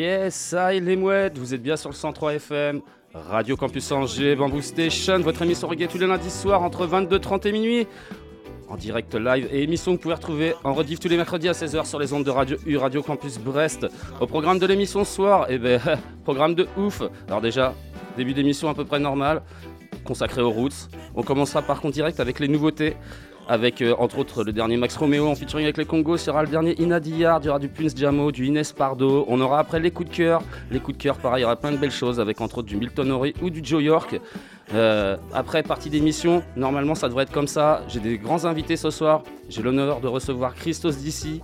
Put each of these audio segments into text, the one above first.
Yes, ça les mouettes, vous êtes bien sur le 103 FM, Radio Campus Angers, Bamboo Station, votre émission reggae tous les lundis soirs entre 22h30 et minuit. En direct live et émission que vous pouvez retrouver en rediff tous les mercredis à 16h sur les ondes de Radio U, Radio Campus Brest. Au programme de l'émission ce soir, eh ben, programme de ouf. Alors déjà, début d'émission à peu près normal, consacré aux roots. On commencera par contre direct avec les nouveautés avec euh, entre autres le dernier Max Romeo en featuring avec les Congos, sera le dernier Inadiyar, il y aura du Prince Jamo, du Inès Pardo, on aura après les coups de cœur, les coups de cœur pareil, il y aura plein de belles choses avec entre autres du Milton Ori ou du Joe York. Euh, après partie d'émission, normalement ça devrait être comme ça, j'ai des grands invités ce soir, j'ai l'honneur de recevoir Christos d'ici,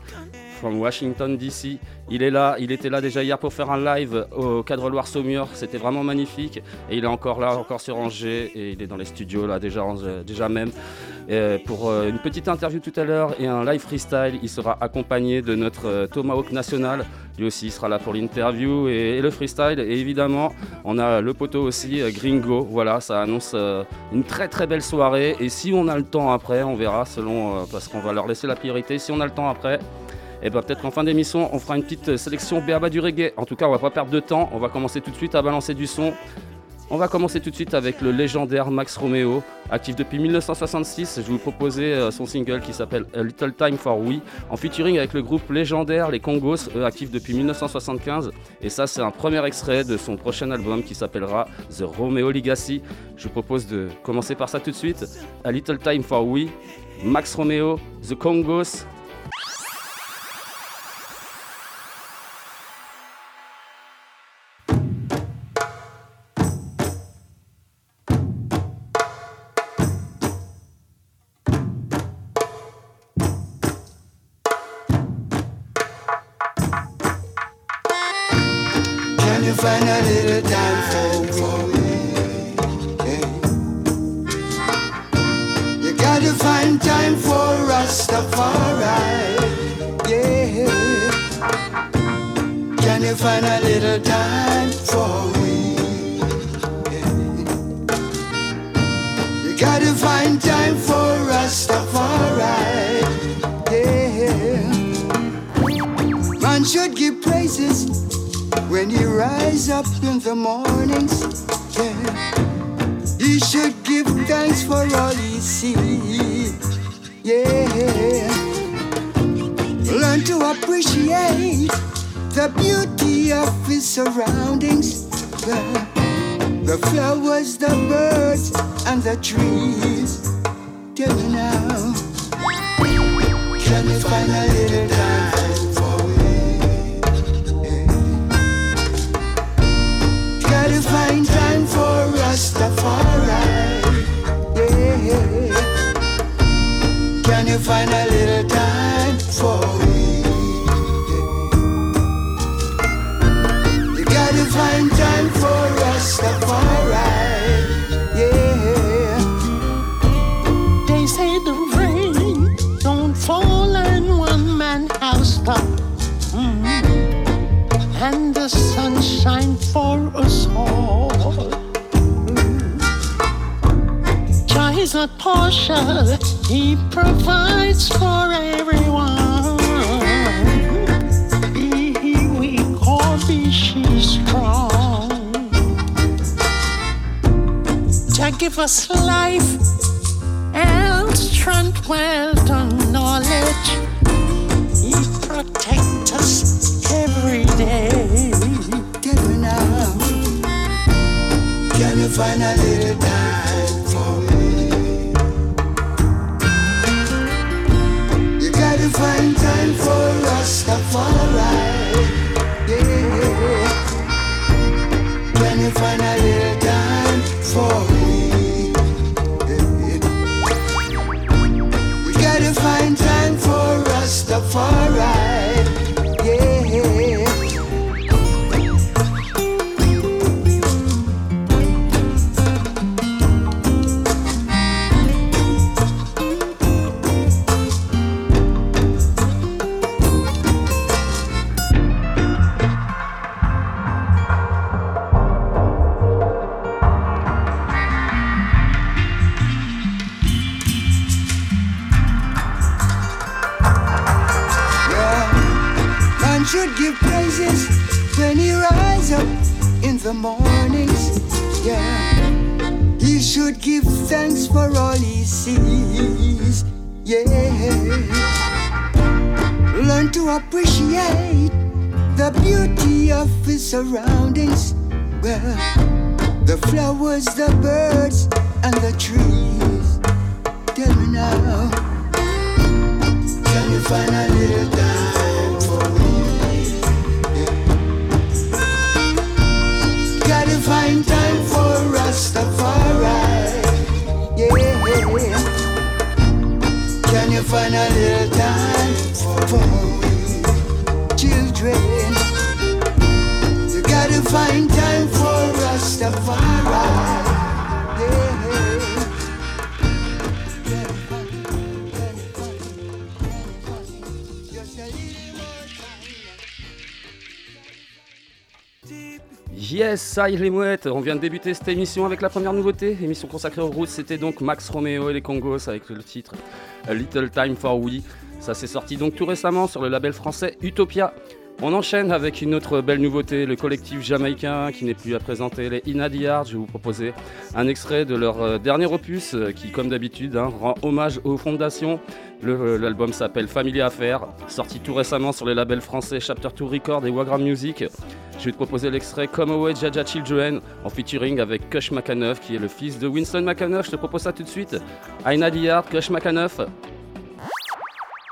from Washington DC. Il est là, il était là déjà hier pour faire un live au cadre Loire Saumur, c'était vraiment magnifique. Et il est encore là, encore sur Angers, et il est dans les studios là déjà, déjà même. Pour euh, une petite interview tout à l'heure et un live freestyle, il sera accompagné de notre euh, Tomahawk national. Lui aussi il sera là pour l'interview et, le freestyle. Et évidemment, on a le poteau aussi, euh, Gringo. Voilà, ça annonce une très très belle soirée. Et si on a le temps après, on verra selon, parce qu'on va leur laisser la priorité. Si on a le temps après, et ben peut-être qu'en fin d'émission, on fera une petite euh, sélection béaba du reggae. En tout cas, on va pas perdre de temps. On va commencer tout de suite à balancer du son. On va commencer tout de suite avec le légendaire Max Romeo, actif depuis 1966. Je vous proposer euh, son single qui s'appelle A Little Time for We, en featuring avec le groupe légendaire Les Congos, eux actifs depuis 1975. Et ça, c'est un premier extrait de son prochain album qui s'appellera The Romeo Legacy. Je vous propose de commencer par ça tout de suite. A Little Time for We, Max Romeo, The Congos, gotta find time for Rastafari. Yeah. Man should give praises when you rise up in the mornings, yeah, you should give thanks for all you see. Yeah, learn to appreciate the beauty of his surroundings. The, the flowers, the birds, and the trees. Tell me now, can you find a little time for me? Gotta find time for Rastafari. Yeah. Can you find a little time for me? Sunshine for us all. Jah is not partial, He provides for everyone. He weak or be strong. Jah give us life and strength, wealth, and knowledge. He protect us find a little time for me. You gotta find time for us to Yeah, yeah. Can you find a little time for me? You gotta find time for us to little Yes, est les mouettes, on vient de débuter cette émission avec la première nouveauté, émission consacrée aux routes, c'était donc Max Romeo et les Congos avec le titre Little Time for We. Ça s'est sorti donc tout récemment sur le label français Utopia. On enchaîne avec une autre belle nouveauté, le collectif jamaïcain qui n'est plus à présenter, les Inadiards. Je vais vous proposer un extrait de leur euh, dernier opus euh, qui, comme d'habitude, hein, rend hommage aux fondations. Euh, L'album s'appelle Family Affair, sorti tout récemment sur les labels français Chapter 2 Record et Wagram Music. Je vais te proposer l'extrait Come Away Jaja Children en featuring avec Kush McAnuff qui est le fils de Winston McAnuff. Je te propose ça tout de suite. Aina Diard, Kush McAnuff.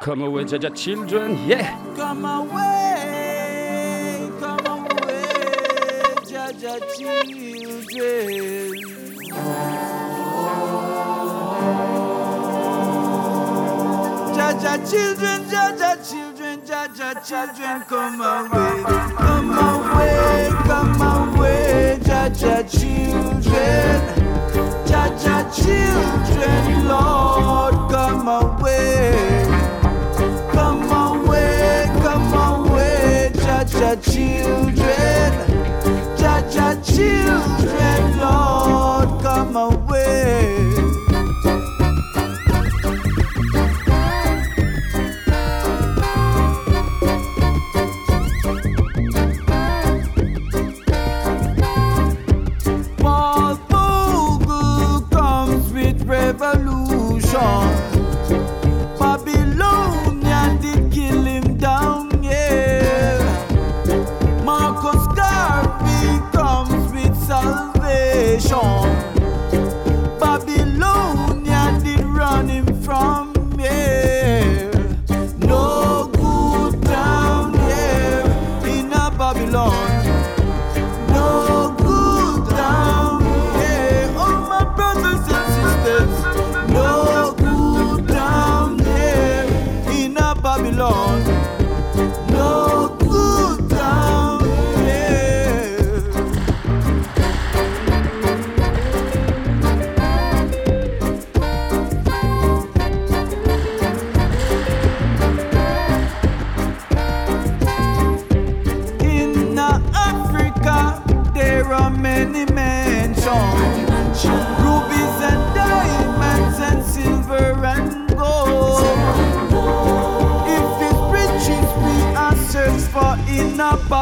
Come Away Jaja Children, yeah! Come away, come away, Jaja children. Jaja children, Jaja children, Jaja children, come away, come away, come away, Jaja children, Jaja children, Lord, come away. Come away, come away, Jaja children, Jaja children, Lord, come away.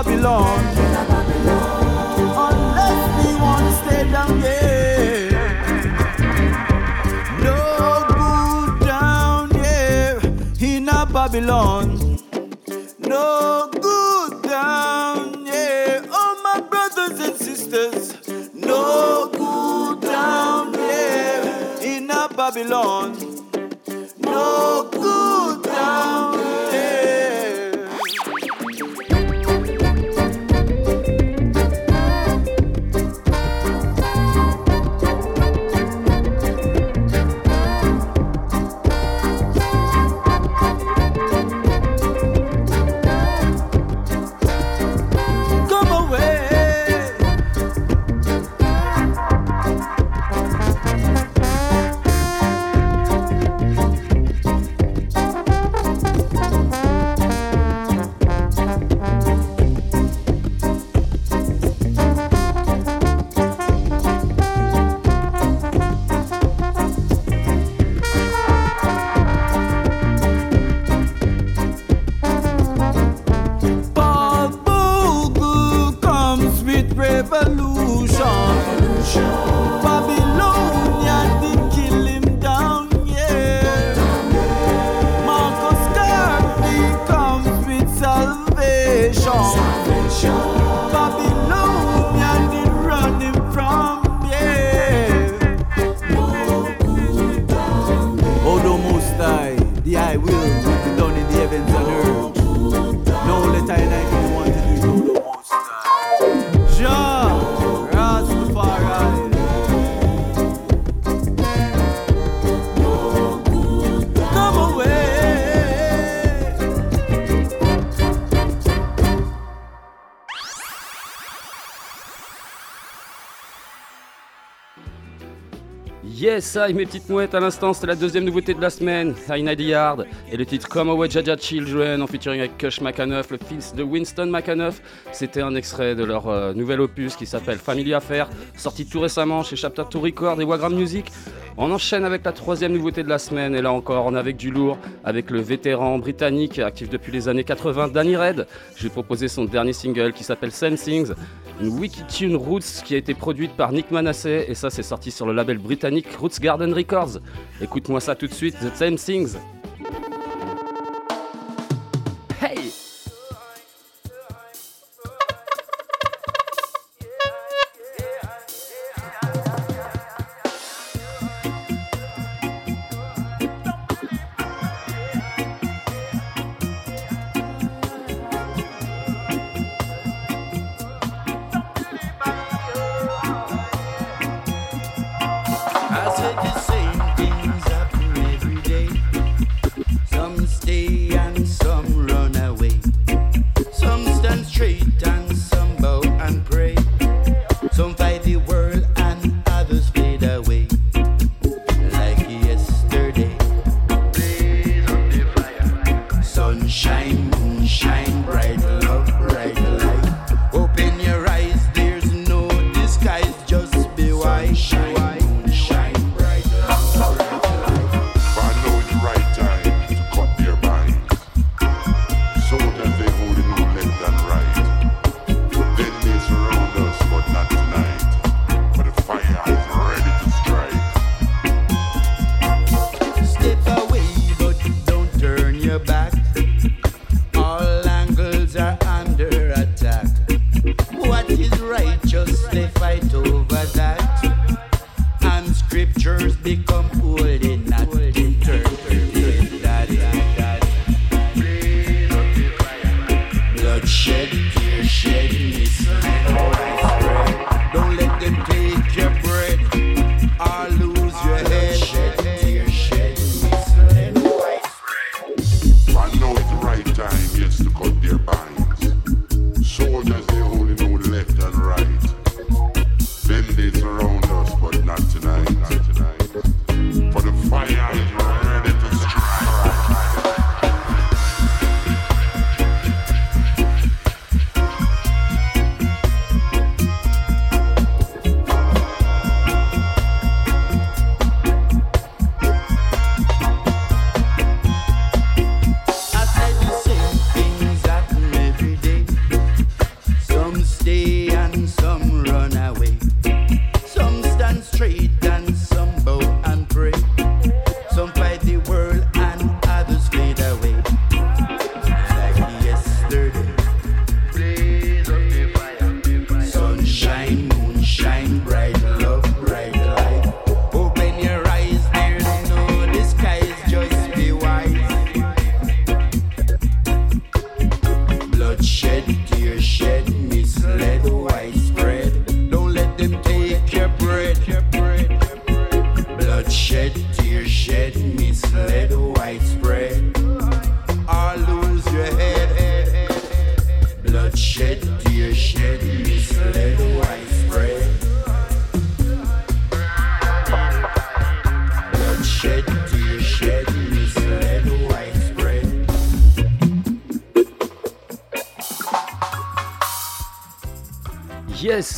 Babylon, unless we want to stay down here. No good down here in a Babylon. No good down, yeah. Oh, my brothers and sisters. No good down, yeah. In a Babylon. Ça mes petites mouettes, à l'instant, c'était la deuxième nouveauté de la semaine, High Yard, et le titre Come Away Jaja Children, en featuring avec Kush McAnuff, le fils de Winston McAnuff. C'était un extrait de leur euh, nouvel opus qui s'appelle Family Affair, sorti tout récemment chez Chapter 2 Record et Wagram Music. On enchaîne avec la troisième nouveauté de la semaine, et là encore, on est avec du lourd, avec le vétéran britannique, actif depuis les années 80, Danny Red. Je vais proposer son dernier single qui s'appelle Same Things, Wikitune Roots qui a été produite par Nick Manasseh, et ça c'est sorti sur le label britannique Roots Garden Records. Écoute-moi ça tout de suite, The Same Things.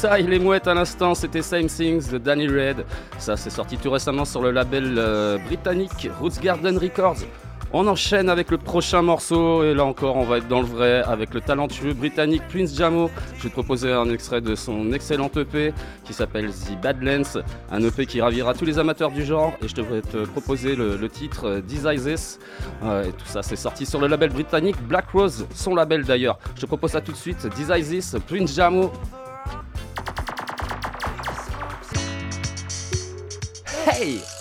Ça, il est mouette à l'instant, c'était Same Things de Danny Red. Ça, c'est sorti tout récemment sur le label euh, britannique Roots Garden Records. On enchaîne avec le prochain morceau, et là encore, on va être dans le vrai avec le talentueux britannique Prince Jamo. Je vais te proposer un extrait de son excellent EP qui s'appelle The Badlands, un EP qui ravira tous les amateurs du genre. Et je devrais te proposer le, titre This. Euh, et tout ça, c'est sorti sur le label britannique Black Rose, son label d'ailleurs. Je te propose ça tout de suite This, Prince Jamo. Hey!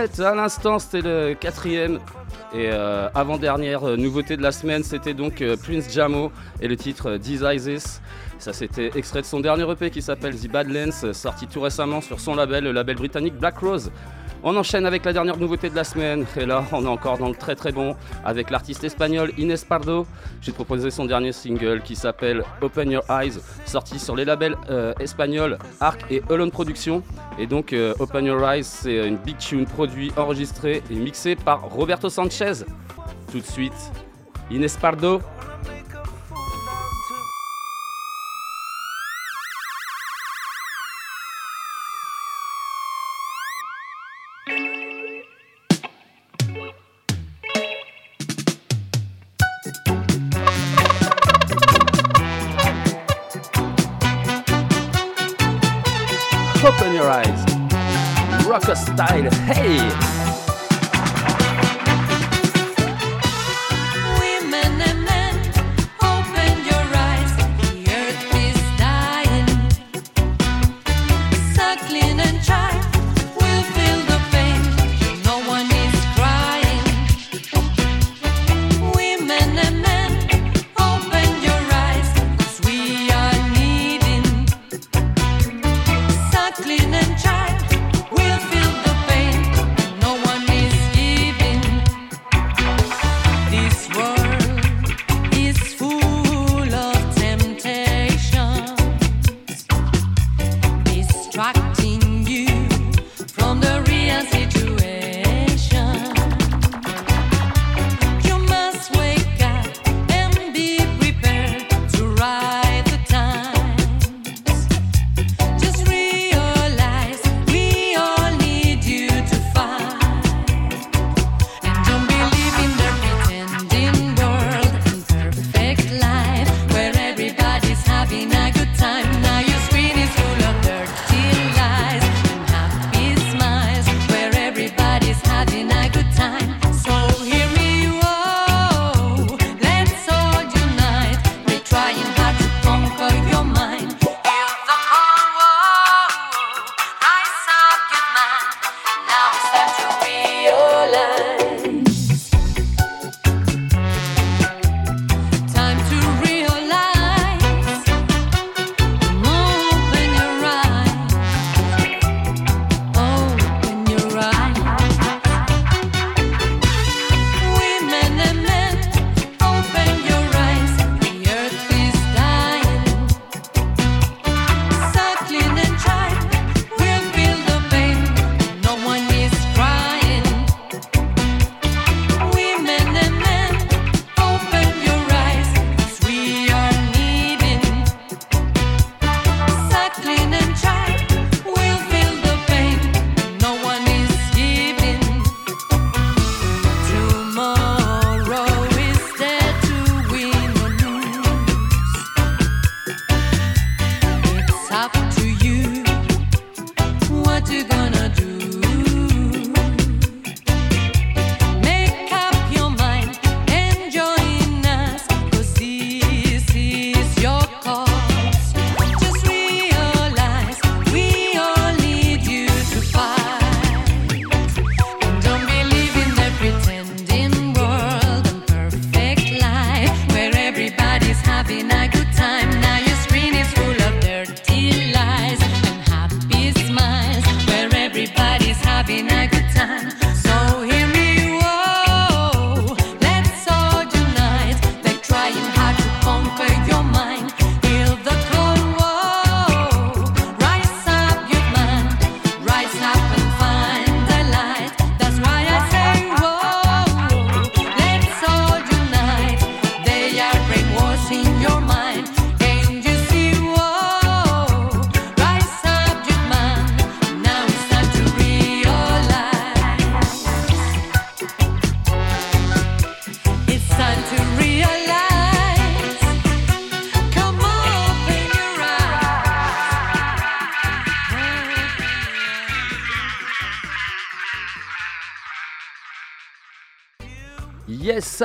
À l'instant c'était le quatrième et euh, avant-dernière euh, nouveauté de la semaine, c'était donc euh, Prince Jamo et le titre Desises. Ça c'était extrait de son dernier EP qui s'appelle The Badlands, sorti tout récemment sur son label, le label britannique Black Rose. On enchaîne avec la dernière nouveauté de la semaine, et là on est encore dans le très très bon avec l'artiste espagnol Inés Pardo. J'ai proposé son dernier single qui s'appelle Open Your Eyes, sorti sur les labels euh, espagnols Arc et Elon Productions. Et donc euh, Open Your Eyes, c'est une big tune produit, enregistrée et mixée par Roberto Sanchez. Tout de suite, Inés Pardo, 在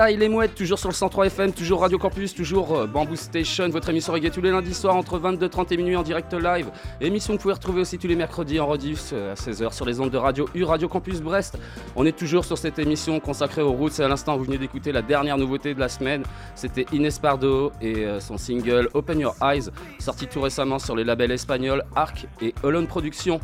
Yes, ça, il est mouette, toujours sur le 103 FM, toujours Radio Campus, toujours euh, Bamboo Station, votre émission reggae tous les lundis soirs entre 22h30 et minuit en direct live. Émission que vous pouvez retrouver aussi tous les mercredis en rediff euh, à 16h sur les ondes de Radio U, Radio Campus Brest. On est toujours sur cette émission consacrée aux routes et à l'instant, vous venez d'écouter la dernière nouveauté de la semaine. C'était Inès Pardo et euh, son single Open Your Eyes, sorti tout récemment sur les labels espagnols Arc et Holland Productions.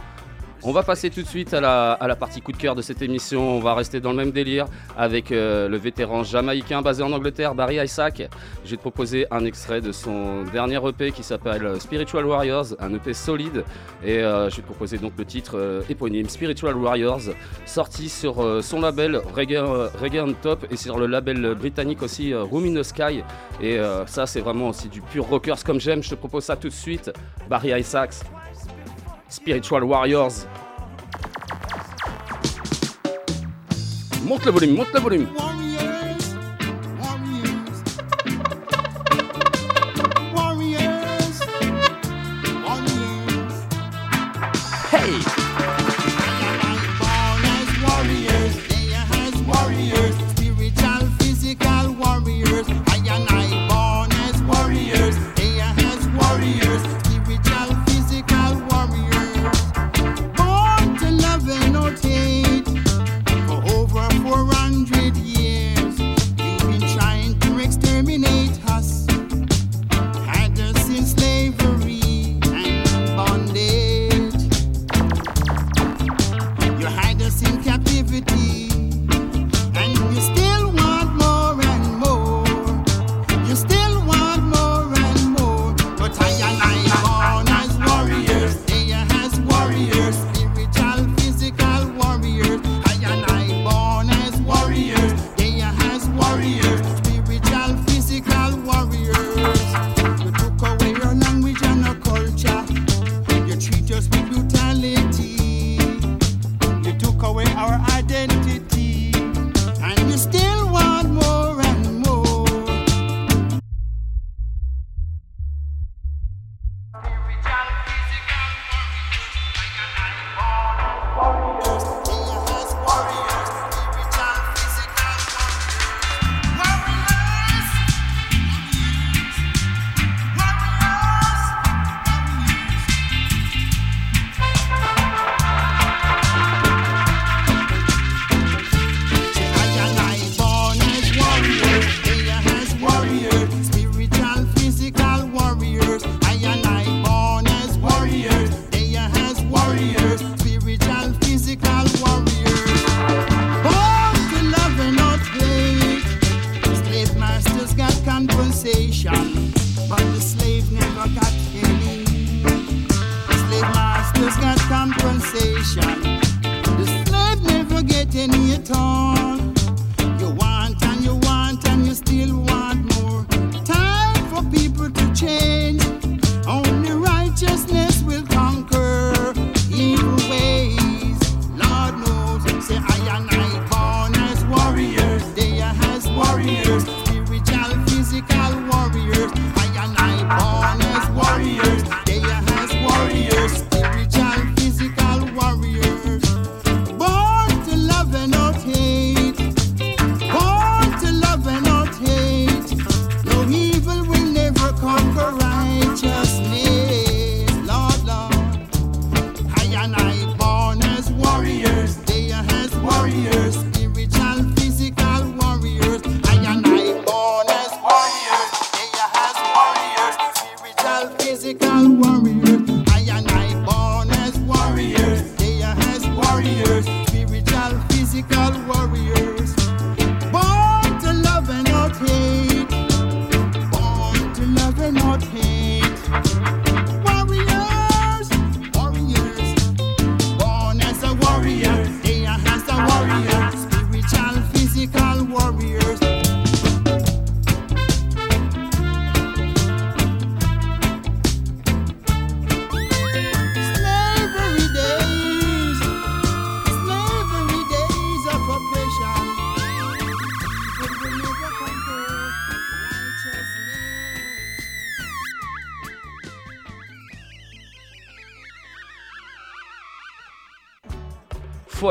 On va passer tout de suite à la, partie coup de cœur de cette émission. On va rester dans le même délire avec euh, le vétéran jamaïcain basé en Angleterre, Barry Isaac. Je vais te proposer un extrait de son dernier EP qui s'appelle euh, Spiritual Warriors, un EP solide. Et euh, je vais te proposer donc le titre euh, éponyme Spiritual Warriors, sorti sur son label Reggae, Reggae on Top et sur le label britannique aussi Room in the Sky. Et ça, c'est vraiment aussi du pur rockers comme j'aime. Je te propose ça tout de suite. Barry Isaacs. Spiritual Warriors. Monte le volume, monte le volume.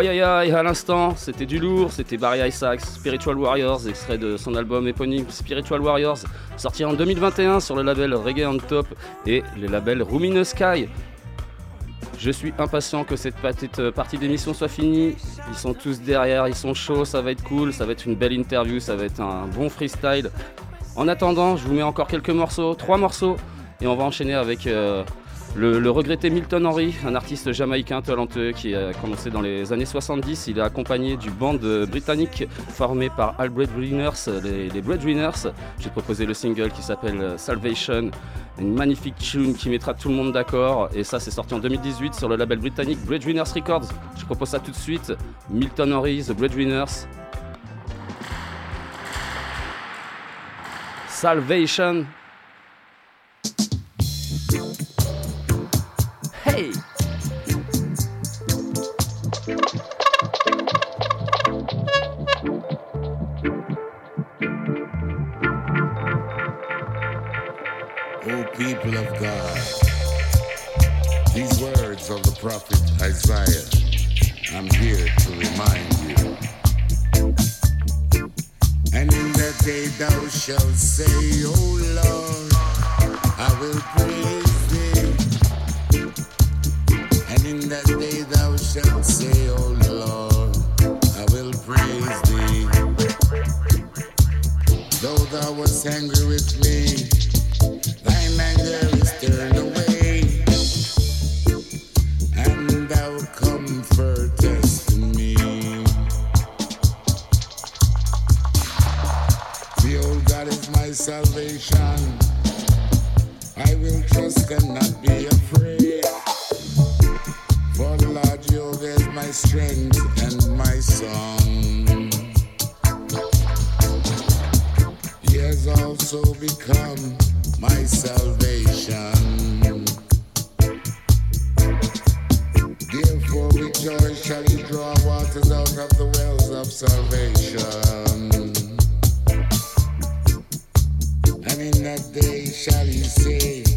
Foyayaï à l'instant, c'était du lourd, c'était Barry Isaacs, Spiritual Warriors, extrait de son album éponyme Spiritual Warriors, sorti en 2021 sur le label Reggae on Top et le label Ruminous Sky. Je suis impatient que cette petite euh, partie d'émission soit finie. Ils sont tous derrière, ils sont chauds, ça va être cool, ça va être une belle interview, ça va être un bon freestyle. En attendant, je vous mets encore quelques morceaux, trois morceaux, et on va enchaîner avec euh, le, regretté Milton Henry, un artiste jamaïcain talentueux qui a commencé dans les années 70. Il est accompagné du band britannique formé par Al Breadwinners, les, Breadwinners. J'ai proposé le single qui s'appelle Salvation, une magnifique tune qui mettra tout le monde d'accord. Et ça, c'est sorti en 2018 sur le label britannique Breadwinners Records. Je propose ça tout de suite. Milton Henry, The Breadwinners. Salvation. Prophet Isaiah, I'm here to remind you. And in that day thou shalt say, O Lord, I will praise thee. And in that day thou shalt say, O Lord, I will praise thee. Though thou wast angry with me, God is my salvation. I will trust and not be afraid. For the Lord Jehovah is my strength and my song. He has also become my salvation. Therefore, with joy shall he draw waters out of the wells of salvation. And in that day shall he say,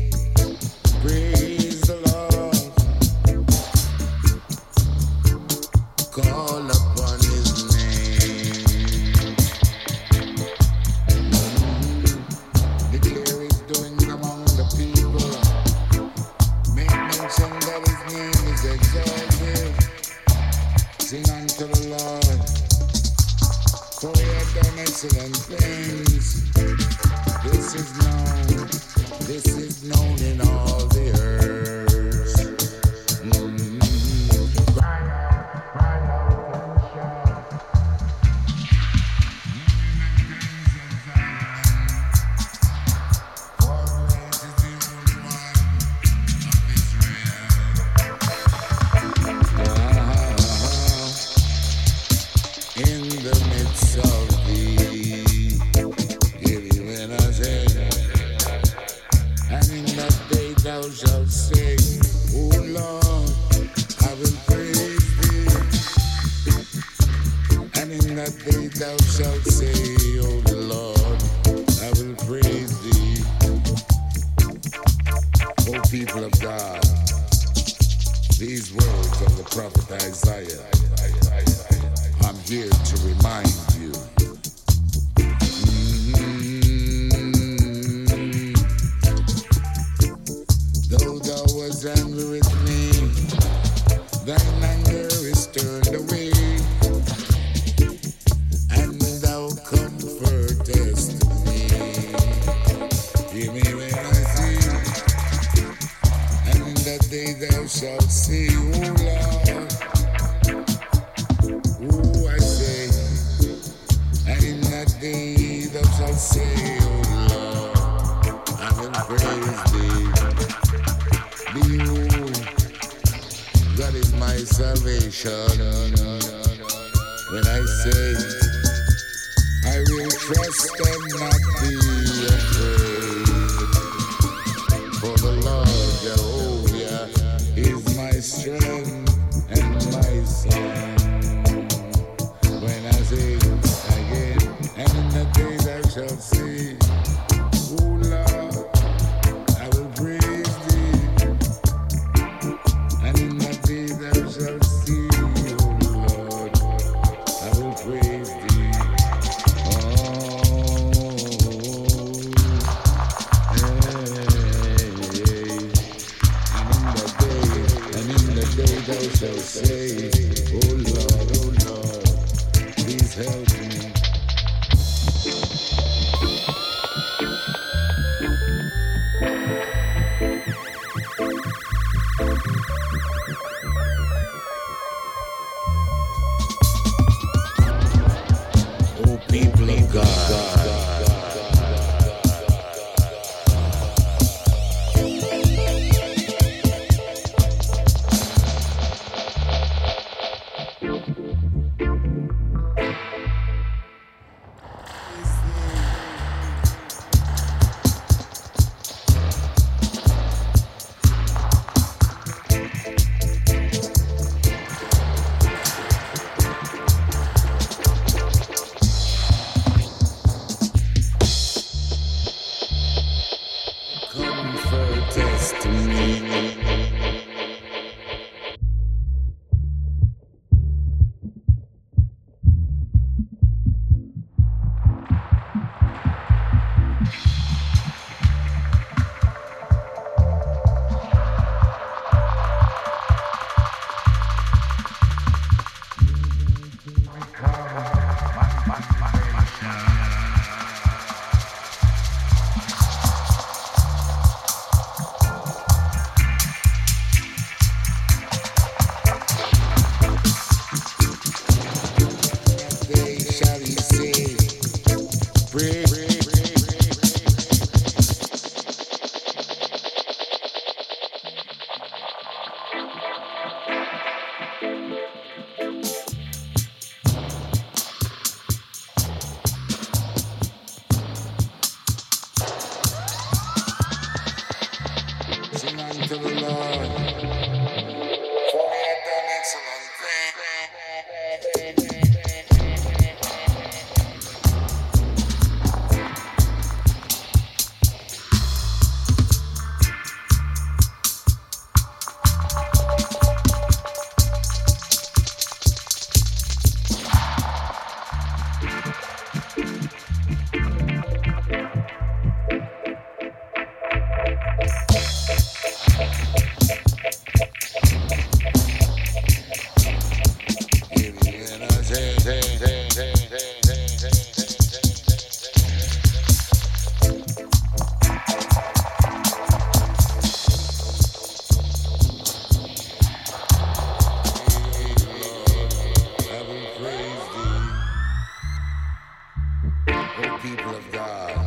Oh, people of God.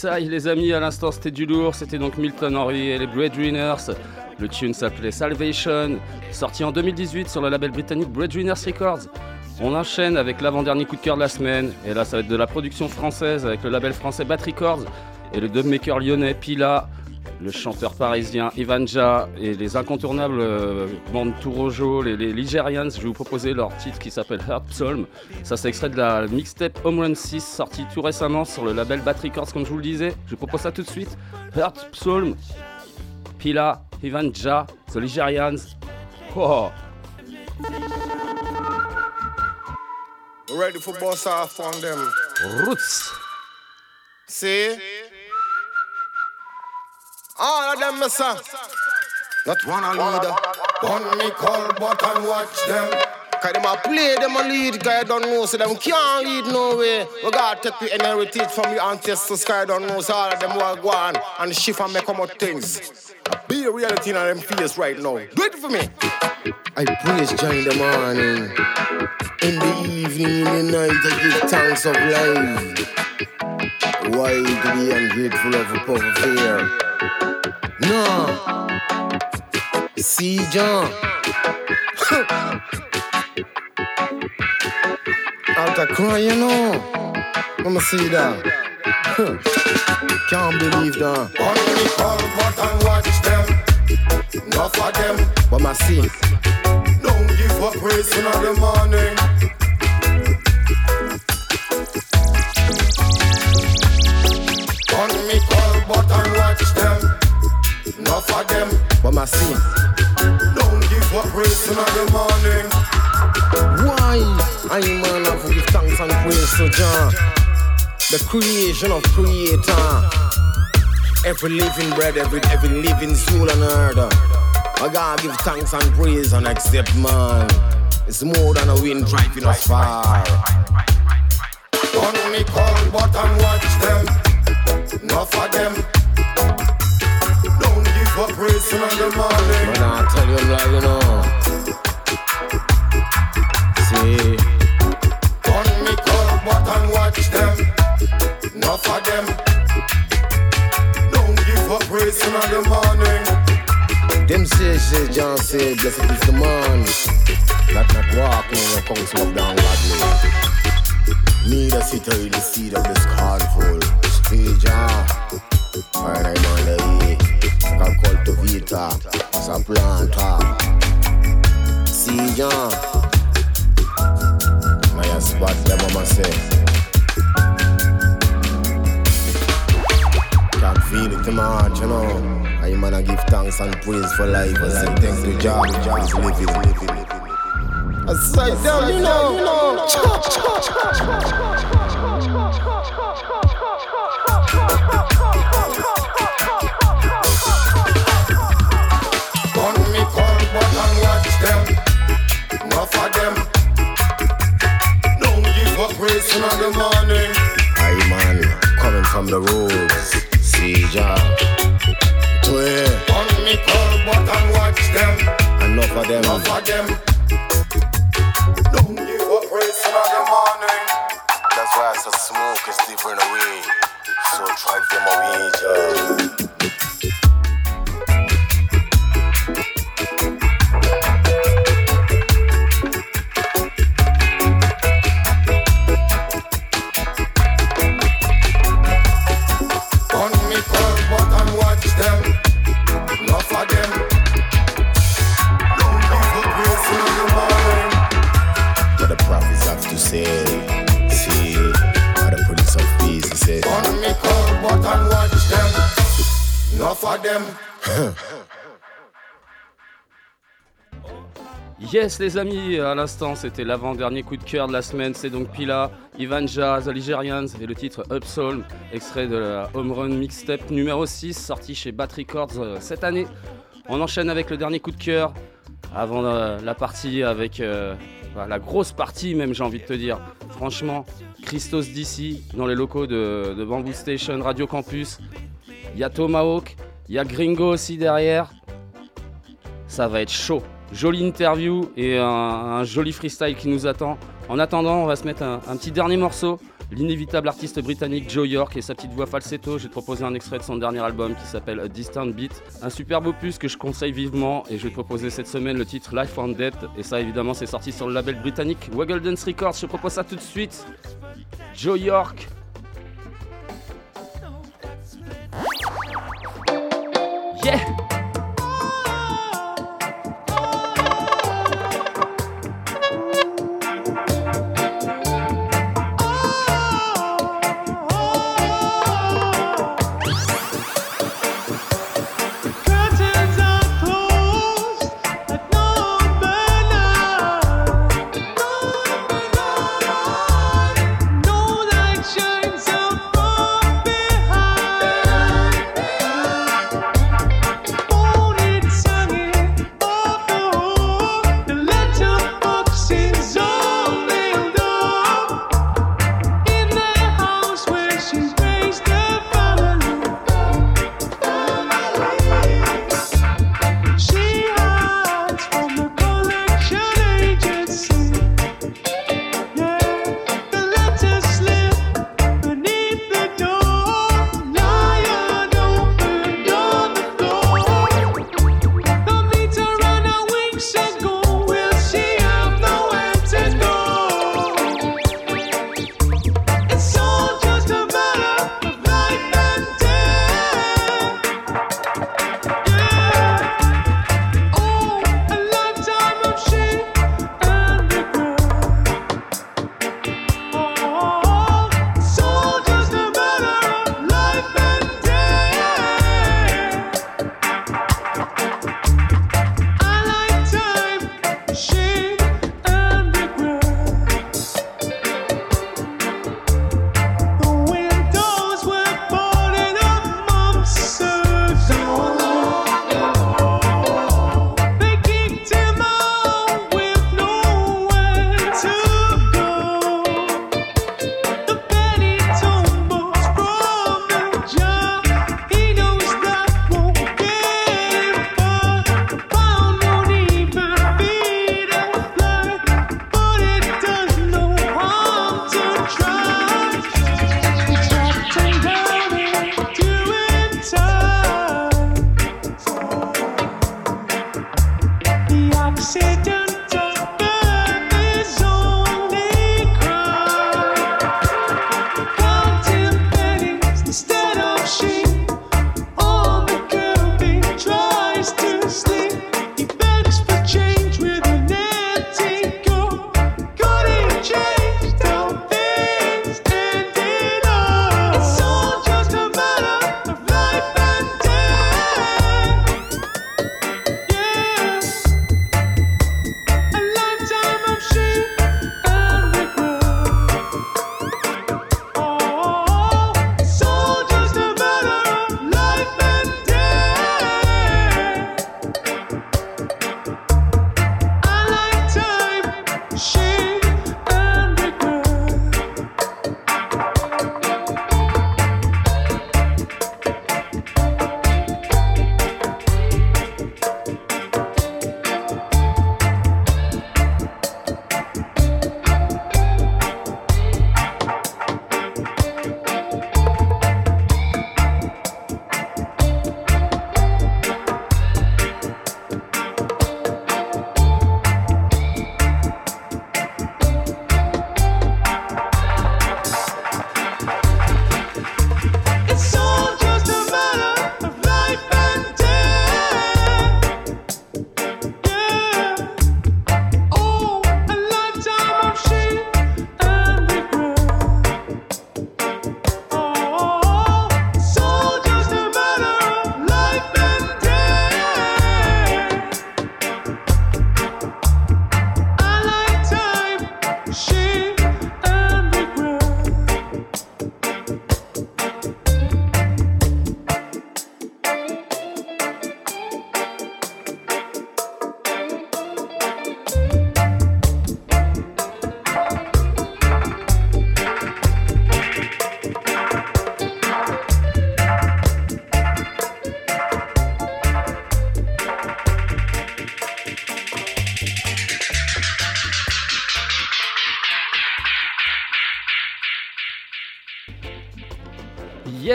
Ça, les amis, à l'instant c'était du lourd, c'était donc Milton Henry et les Breadwinners. Le tune s'appelait Salvation, sorti en 2018 sur le label britannique Breadwinners Records. On enchaîne avec l'avant-dernier coup de cœur de la semaine, et là ça va être de la production française avec le label français Bat Records et le dubmaker lyonnais Pila, le chanteur parisien Ivanja et les incontournables euh, bandes Tourojo, les, les Ligerians. Je vais vous proposer leur titre qui s'appelle Heart Psalm. Ça, c'est extrait de la mixtape Home Run 6 sortie tout récemment sur le label Bat Records, comme je vous le disais. Je vous propose ça tout de suite. Heart Psalm, Pila, Ivanja, The Ligerians. Oh. Ready for boss off on them. Roots. See? All of them, sir. Uh, not one a leader. One me call but and watch them. Cause them a play, them a lead, guy don't know, so them can't lead no way. We gotta take the inheritance from your ancestors, guy don't know, so all of them will go on and shift and make out things. Be a reality in them face right now. Do it for me. I praise Jah in the morning, in the evening, in the night, I give thanks of life. Why to be ungrateful of a of fear? No. See John. Out of cry, you know. Me see that. Can't believe that. Only call but and watch them. Enough of them. But I see. Don't give up praise in the morning. On me call but and watch. Enough of them. But my see. Don't give up praise in the morning. Why? I man to give thanks and praise to Jah, the creation of Creator. Every living bread, every every living soul on earth. I gotta give thanks and praise and accept man. It's more than a wind driving us far. Only call but and watch them. Enough of them. Up praise in the morning. Man, I tell you like you know. See. Only call but and watch them. Enough of them. Don't give up praise in the morning. Them say, say, John say, blessed is the man. That not walk in the council of down godly. Neither sit or eat the seed of the scornful. Hey, Jah. Alright, I'm on the a cultivator, as a planter. See. My spot, mama. Can feel it heart, you know. I man I give thanks and praise for life. I say thanks to Jah. I say, you know, you know. Up praise the morning. I man coming from the roads. See ya. Jah. On me call but and watch them. Enough of them. Enough of them. Don't give up praise in the morning. That's why it's a smoke is different away. So drive them away, Jah. Yes les amis, à l'instant c'était l'avant-dernier coup de cœur de la semaine, c'est donc Pila, Ivan Jazz, The Algerians et le titre Up Soul, extrait de la Home Run Mixtape numéro 6 sorti chez Bat Records euh, cette année. On enchaîne avec le dernier coup de cœur avant euh, la partie avec euh, bah, la grosse partie même j'ai envie de te dire. Franchement, Christos d'ici dans les locaux de, de Bamboo Station Radio Campus. Il y a Tomahawk, il y a Gringo aussi derrière. Ça va être chaud. Jolie interview et un, joli freestyle qui nous attend. En attendant, on va se mettre un, petit dernier morceau. L'inévitable artiste britannique Joe York et sa petite voix falsetto. Te proposer un extrait de son dernier album qui s'appelle Distant Beat. Un superbe opus que je conseille vivement et je vais te proposer cette semaine le titre Life on Death. Et ça, évidemment, c'est sorti sur le label britannique Waggle Dance Records. Je te propose ça tout de suite. Joe York. Yeah!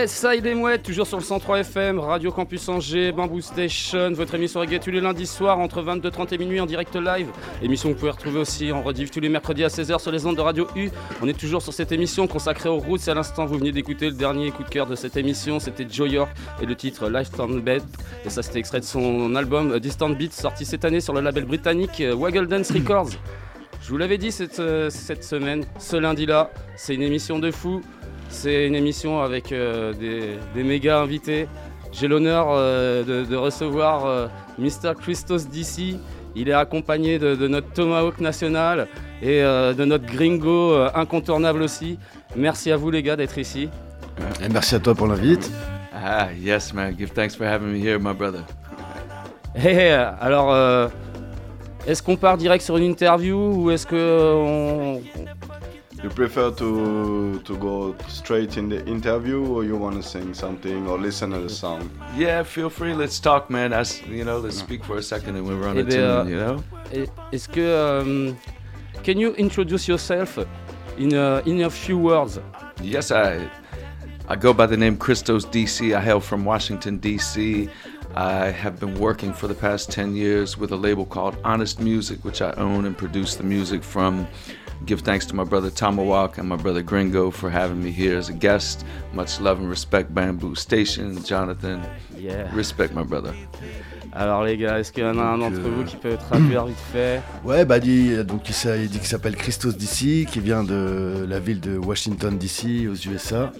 Il est mouette, toujours sur le 103 FM, Radio Campus Angers, Bamboo Station, votre émission reggae tous les lundis soirs entre 22h30 et minuit en direct live. Émission que vous pouvez retrouver aussi en rediff tous les mercredis à 16h sur les ondes de Radio U. On est toujours sur cette émission consacrée aux routes. À l'instant, vous venez d'écouter le dernier coup de cœur de cette émission, c'était Joe York et le titre Life on Bed. Et ça, c'était extrait de son album euh, Distant Beats, sorti cette année sur le label britannique euh, Waggle Dance Records. Je vous l'avais dit euh, cette semaine, ce lundi-là, c'est une émission de fou. C'est une émission avec euh, des, des méga invités. J'ai l'honneur euh, de, de recevoir euh, Mr. Christos DC. Il est accompagné de, de notre Tomahawk national et euh, de notre Gringo euh, incontournable aussi. Merci à vous les gars d'être ici. Et merci à toi pour l'invite. Ah, yes, man. Give thanks for having me here, my brother. Hey, hey, alors, euh, est-ce qu'on part direct sur une interview ou est-ce que euh, on, You prefer to to go straight in the interview, or you want to sing something or listen to the song? Yeah, feel free. Let's talk, man. As you know, let's speak for a second and we run a ben, tune. euh, You know. est-ce que um, can you introduce yourself in a, in a few words? Yes, I I go by the name Christos DC. I hail from Washington DC. I have been working for the past 10 years with a label called Honest Music, which I own and produce the music from. Give thanks to my brother Tomahawk and my brother Gringo for having me here as a guest. Much love and respect, Bamboo Station, Jonathan. Yeah. Respect, my brother. Alors les gars, est-ce qu'il y en a un d'entre euh, vous qui peut traduire vite fait Ouais, bah dit, donc il, il dit qu'il s'appelle Christos DC, qui vient de la ville de Washington DC aux USA,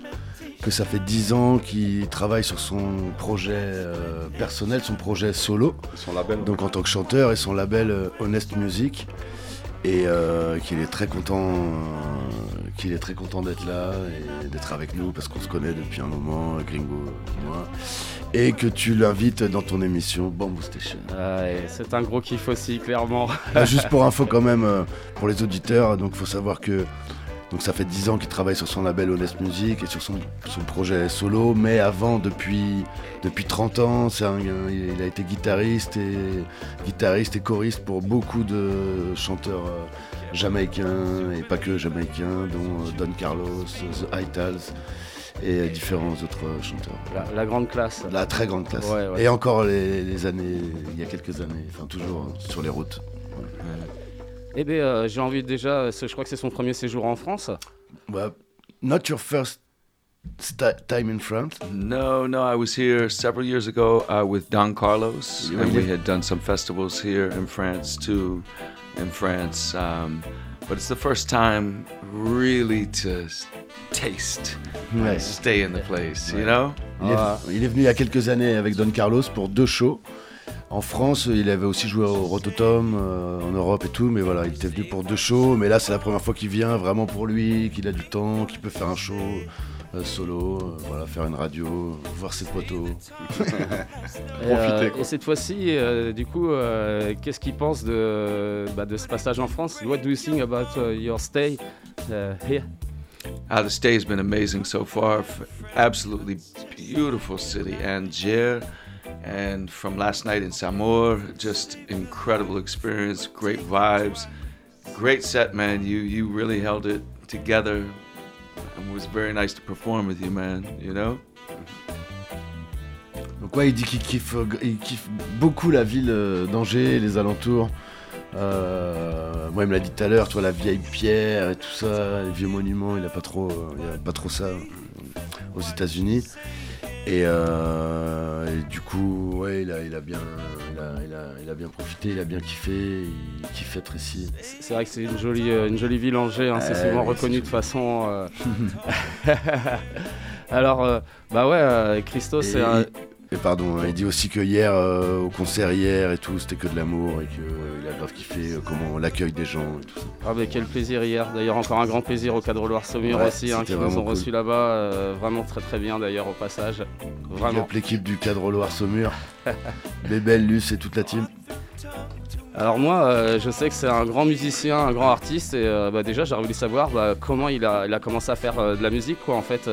que ça fait 10 ans qu'il travaille sur son projet euh, personnel, son projet solo, Son label. donc en tant que chanteur et son label euh, Honest Music, et euh, qu'il est très content, euh, qu'il est très content d'être là et d'être avec nous parce qu'on se connaît depuis un moment, Gringo et moi, et que tu l'invites dans ton émission Bamboo Station. Ah, C'est un gros kiff aussi, clairement. Ah, juste pour info quand même, pour les auditeurs, donc faut savoir que donc ça fait 10 ans qu'il travaille sur son label Honest Music et sur son, son projet solo, mais avant, depuis, depuis 30 ans, un- il a été guitariste et, guitariste et choriste pour beaucoup de chanteurs euh, jamaïcains et pas que jamaïcains, dont euh, Don Carlos, The Itals et différents autres euh, chanteurs. La, la grande classe. La très grande classe. Ouais, ouais. Et encore les, les années, il y a quelques années, enfin toujours euh, sur les routes. Eh bien, euh, j'ai envie déjà, euh, je crois que c'est son premier séjour en France. Well, not your first sta- time in France. No, no, I was here several years ago uh, with Don Carlos, and we had done some festivals here in France too, in France. Um, but it's the first time really to taste, Ouais. stay in the place, you know? Il, est, Ah. il est venu il y a quelques années avec Don Carlos pour deux shows. En France, il avait aussi joué au Rototom, euh, en Europe et tout, mais voilà, il était venu pour deux shows. Mais là, c'est la première fois qu'il vient vraiment pour lui, qu'il a du temps, qu'il peut faire un show euh, solo, euh, voilà, faire une radio, voir ses poteaux. Et, euh, Profiter, quoi. et cette fois-ci, euh, du coup, euh, qu'est-ce qu'il pense de, bah, de ce passage en France? What do you think about uh, your stay uh, here? Uh, the stay has been amazing so far. Absolutely beautiful city, Angers. And from last night in Samour, just incredible experience, great vibes, great set, man. You you really held it together, and it was very nice to perform with you, man. You know? Donc ouais, il dit qu'il kiffe, euh, il kiffe beaucoup la ville euh, d'Angers, les alentours. Euh, moi, il me l'a dit tout à l'heure, toi, la vieille pierre et tout ça, les vieux monuments, il a pas euh, a pas trop ça aux États-Unis. Et, euh, et du coup, ouais, il a, il a bien, il a, il a- il a bien profité, il a bien kiffé, il kiffe être ici. C'est vrai que c'est une jolie, euh, une jolie ville Angers, hein, c'est souvent reconnu de façon. euh, Alors, bah ouais, Christos, Et, c'est un. Et pardon, hein, il dit aussi que hier, euh, au concert hier et tout, c'était que de l'amour et qu'il a grave kiffé euh, comment l'accueil des gens et tout ça. Ah mais quel plaisir hier. D'ailleurs encore un grand plaisir au cadre Loire Saumur Ouais, aussi, hein, qui nous ont reçus là-bas. euh, vraiment très très bien d'ailleurs au passage. Vraiment. l'équipe du cadre Loire Saumur, Bébel, Luce et toute la team. Alors moi, euh, je sais que c'est un grand musicien, un grand artiste, et euh, bah, déjà j'aurais voulu savoir bah, comment il a, il a commencé à faire euh, de la musique, quoi, en fait.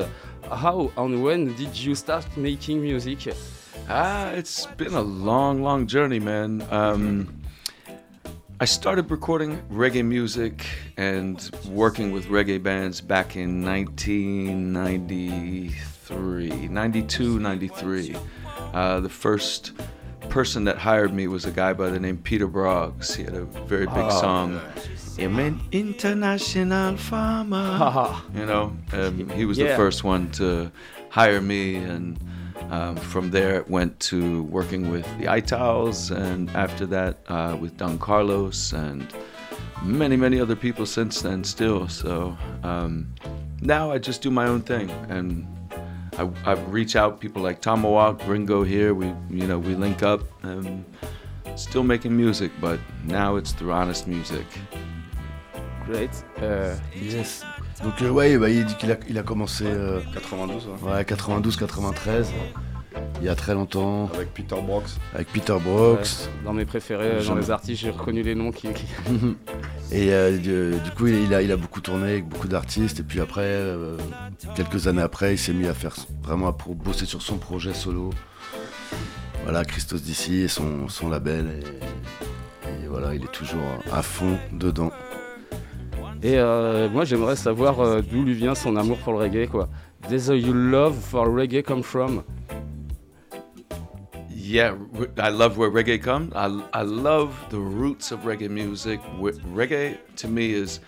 How and when did you start making music Ah, it's been a long, long journey, man. Um, I started recording reggae music and working with reggae bands back in 1993, 92, 93. Uh, the first person that hired me was a guy by the name Peter Broggs. He had a very big Oh. song. I'm an international farmer. you know, um, he was the first one to hire me, and um, from there it went to working with the Itals, and after that uh, with Don Carlos and many, many other people since then still. So um, now I just do my own thing, and I, I reach out people like Tomahawk, Ringo here. We, you know, we link up. Um, still making music, but now it's through honest music. Great. Euh, Yes. Donc euh, ouais, bah, il dit qu'il a, il a commencé euh, 92, ouais. ouais, 92-93, il y a très longtemps, Avec Peter Brooks. avec Peter ouais, Brooks. dans mes préférés, dans J'en- les artistes, j'ai reconnu les noms qui. qui- Et euh, du, du coup, il a, il a beaucoup tourné avec beaucoup d'artistes. Et puis après, euh, quelques années après, il s'est mis à faire vraiment à bosser sur son projet solo. Voilà, Christos d'ici et son, son label. Et, et voilà, il est toujours à fond dedans. Et euh, moi, j'aimerais savoir euh, d'où lui vient son amour pour le reggae, quoi. Does your love for reggae come from? Yeah, I love where reggae comes. I, I love the roots of reggae music. Reggae to me is,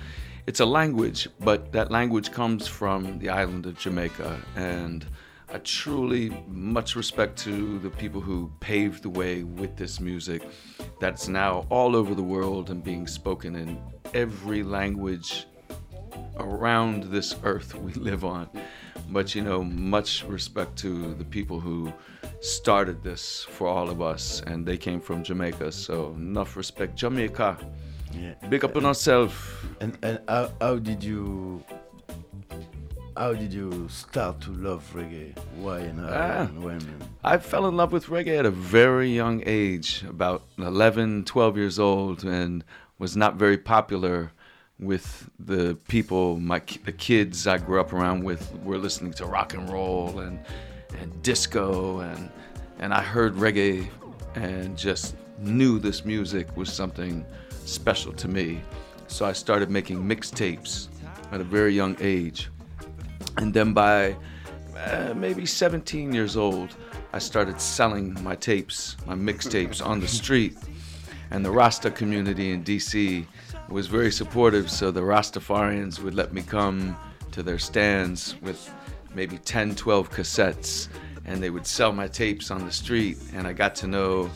it's a language, but that language comes from the island of Jamaica. And I truly much respect to the people who paved the way with this music that's now all over the world and being spoken in every language around this earth we live on. But you know, much respect to the people who started this for all of us, and they came from Jamaica. So enough respect, Jamaica. Yeah. Big up on ourselves. And, and how, how did you how did you start to love reggae? Why and how Ah. and when? I fell in love with reggae at a very young age, about 11, 12 years old, and was not very popular with the people, my the kids I grew up around with were listening to rock and roll and and disco and and I heard reggae and just knew this music was something special to me. So I started making mixtapes at a very young age. And then by uh, maybe 17 years old, I started selling my tapes, my mixtapes on the street. And the Rasta community in DC was very supportive, so the Rastafarians would let me come to their stands with maybe 10, 12 cassettes, and they would sell my tapes on the street. And I got to know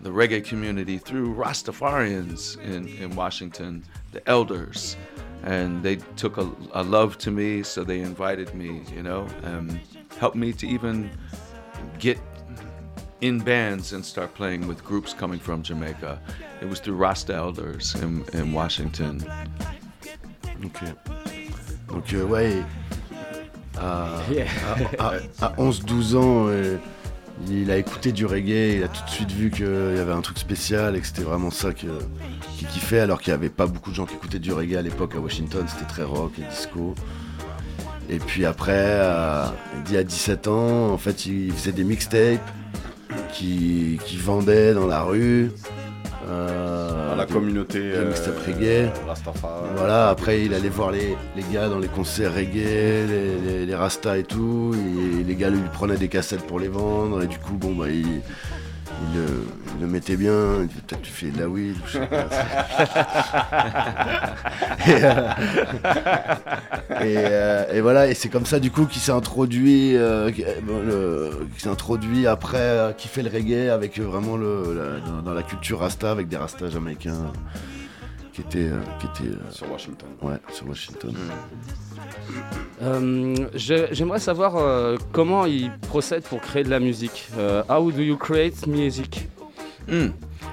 the reggae community through Rastafarians in, in Washington, the elders. And they took a, a love to me, so they invited me, you know, um, helped me to even get in bands and start playing with groups coming from Jamaica. It was through Rasta Elders in, in Washington. Ok. Euh, ouais, à, Yeah. à- à- à 11-12 ans, euh, il a écouté du reggae, il a tout de suite vu qu'il y avait un truc spécial et que c'était vraiment ça qu'il kiffait, alors qu'il n'y avait pas beaucoup de gens qui écoutaient du reggae à l'époque à Washington, c'était très rock et disco. Et puis après, à, il dit à 17 ans, en fait, il faisait des mixtapes qui, qui vendait dans la rue. Euh, À la communauté euh, reggae. Voilà, après il allait voir les, les gars dans les concerts reggae, les, les, les rastas et tout, et les gars lui prenaient des cassettes pour les vendre, et du coup, bon, bah, il, il le, il le mettait bien, il dit, peut-être tu fais de la weed, ou je sais pas. et, euh, et, euh, et voilà, et c'est comme ça du coup qu'il s'est introduit, euh, qui- le- qu'il s'est introduit après, euh, qui fait le reggae avec euh, vraiment le, la- dans, dans la culture rasta, avec des rastas jamaïcains qui étaient, euh, qui étaient euh, Sur Washington. Ouais, sur Washington. Euh, j'ai- J'aimerais savoir euh, comment il procède pour créer de la musique. Euh, how do you create music? Mm.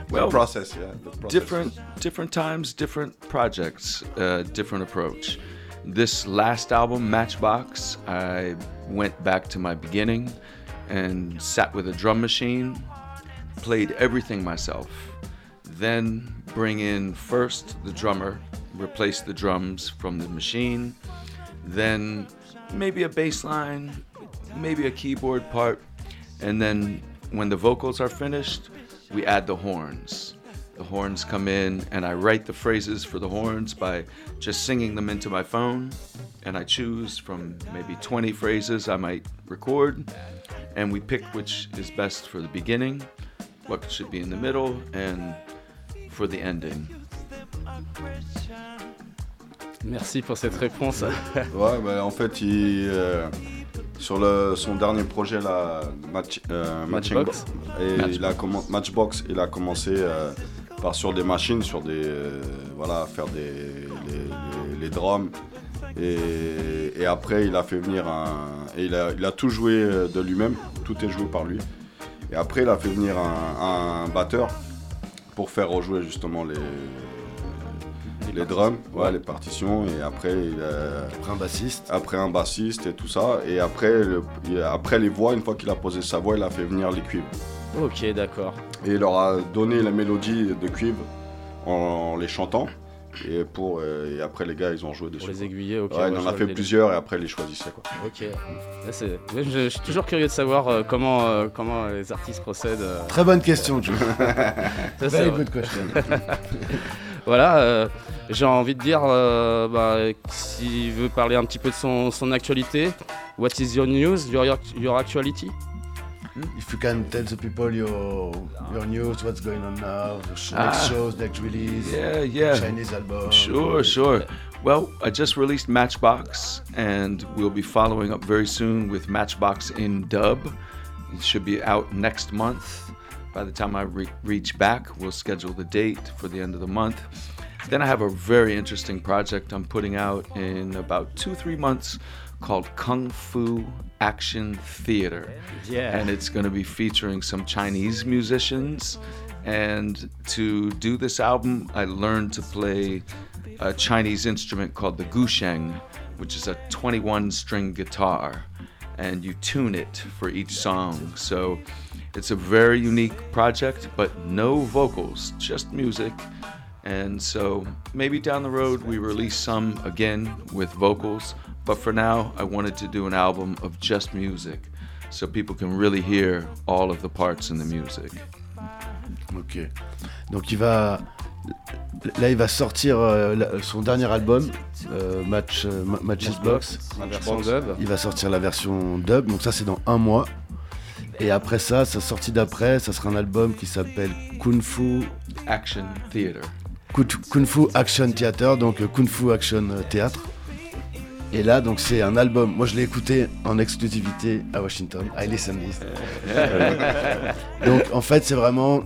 The process, yeah. The process. different different times different projects uh, different approach this last album matchbox i went back to my beginning and sat with a drum machine played everything myself then bring in first the drummer replace the drums from the machine then maybe a bass line maybe a keyboard part and then when the vocals are finished we add the horns the horns come in, and I write the phrases for the horns by just singing them into my phone. And I choose from maybe 20 phrases I might record, and we pick which is best for the beginning, what should be in the middle, and for the ending. Merci pour cette réponse. Ouais, bah, en fait, il, euh, sur le, son dernier projet, là, Match, euh, Matchbox. Bo- et il a Matchbox, il a commencé euh, par sur des machines, sur des, euh, voilà, faire des, les, les- les drums. Et, et après, il a fait venir un, et il a, il a tout joué de lui-même, tout est joué par lui. Et après, il a fait venir un, un batteur pour faire rejouer justement les, les drums, ouais, les partitions. Et après, il a, Après un bassiste. après un bassiste et tout ça. Et après, le- il a- après les voix, une fois qu'il a posé sa voix, il a fait venir les cuivres. Ok, d'accord. Et il leur a donné la mélodie de cuivre en, en les chantant. Et, pour, euh, et après, les gars, ils ont joué dessus. Pour les aiguiller, ok. Ouais, ouais, il en a fait plusieurs et après, ils les choisissaient. Quoi. Ok. Là, ouais, je, je suis toujours curieux de savoir euh, comment, euh, comment les artistes procèdent. euh. Très bonne question, Joe. Ça, c'est Very good question. Voilà, euh, j'ai envie de dire, euh, bah, s'il veut parler un petit peu de son, son actualité, what is your news, your, your actuality? If you can tell the people your your news, what's going on now, Ah. next shows, next release, Yeah, yeah. Chinese album. Sure, sure. Well, I just released Matchbox, and we'll be following up very soon with Matchbox in dub. It should be out next month. By the time I re- reach back, we'll schedule the date for the end of the month. Then I have a very interesting project I'm putting out in about two, three months called Kung Fu Action Theater. Yeah. And it's going to be featuring some Chinese musicians. And to do this album, I learned to play a Chinese instrument called the gusheng, which is a 21 string guitar. And you tune it for each song. So it's a very unique project, but no vocals, just music. And so maybe down the road we release some again with vocals. But for now, I wanted to do an album of just music so people can really hear all of the parts in the music. Ok. Donc il va. Là, il va sortir euh, la- son dernier album, euh, Match, euh, Ma- Matches Box. la version dub. Il va sortir la version dub, donc ça c'est dans un mois. Et après ça, sa sortie d'après, ça sera un album qui s'appelle Kung Fu, Action Theater. Kung Fu Action Theater, donc Kung Fu Action Théâtre. Et là, donc c'est un album. Moi, je l'ai écouté en exclusivité à Washington. I listen this. donc en fait, c'est vraiment,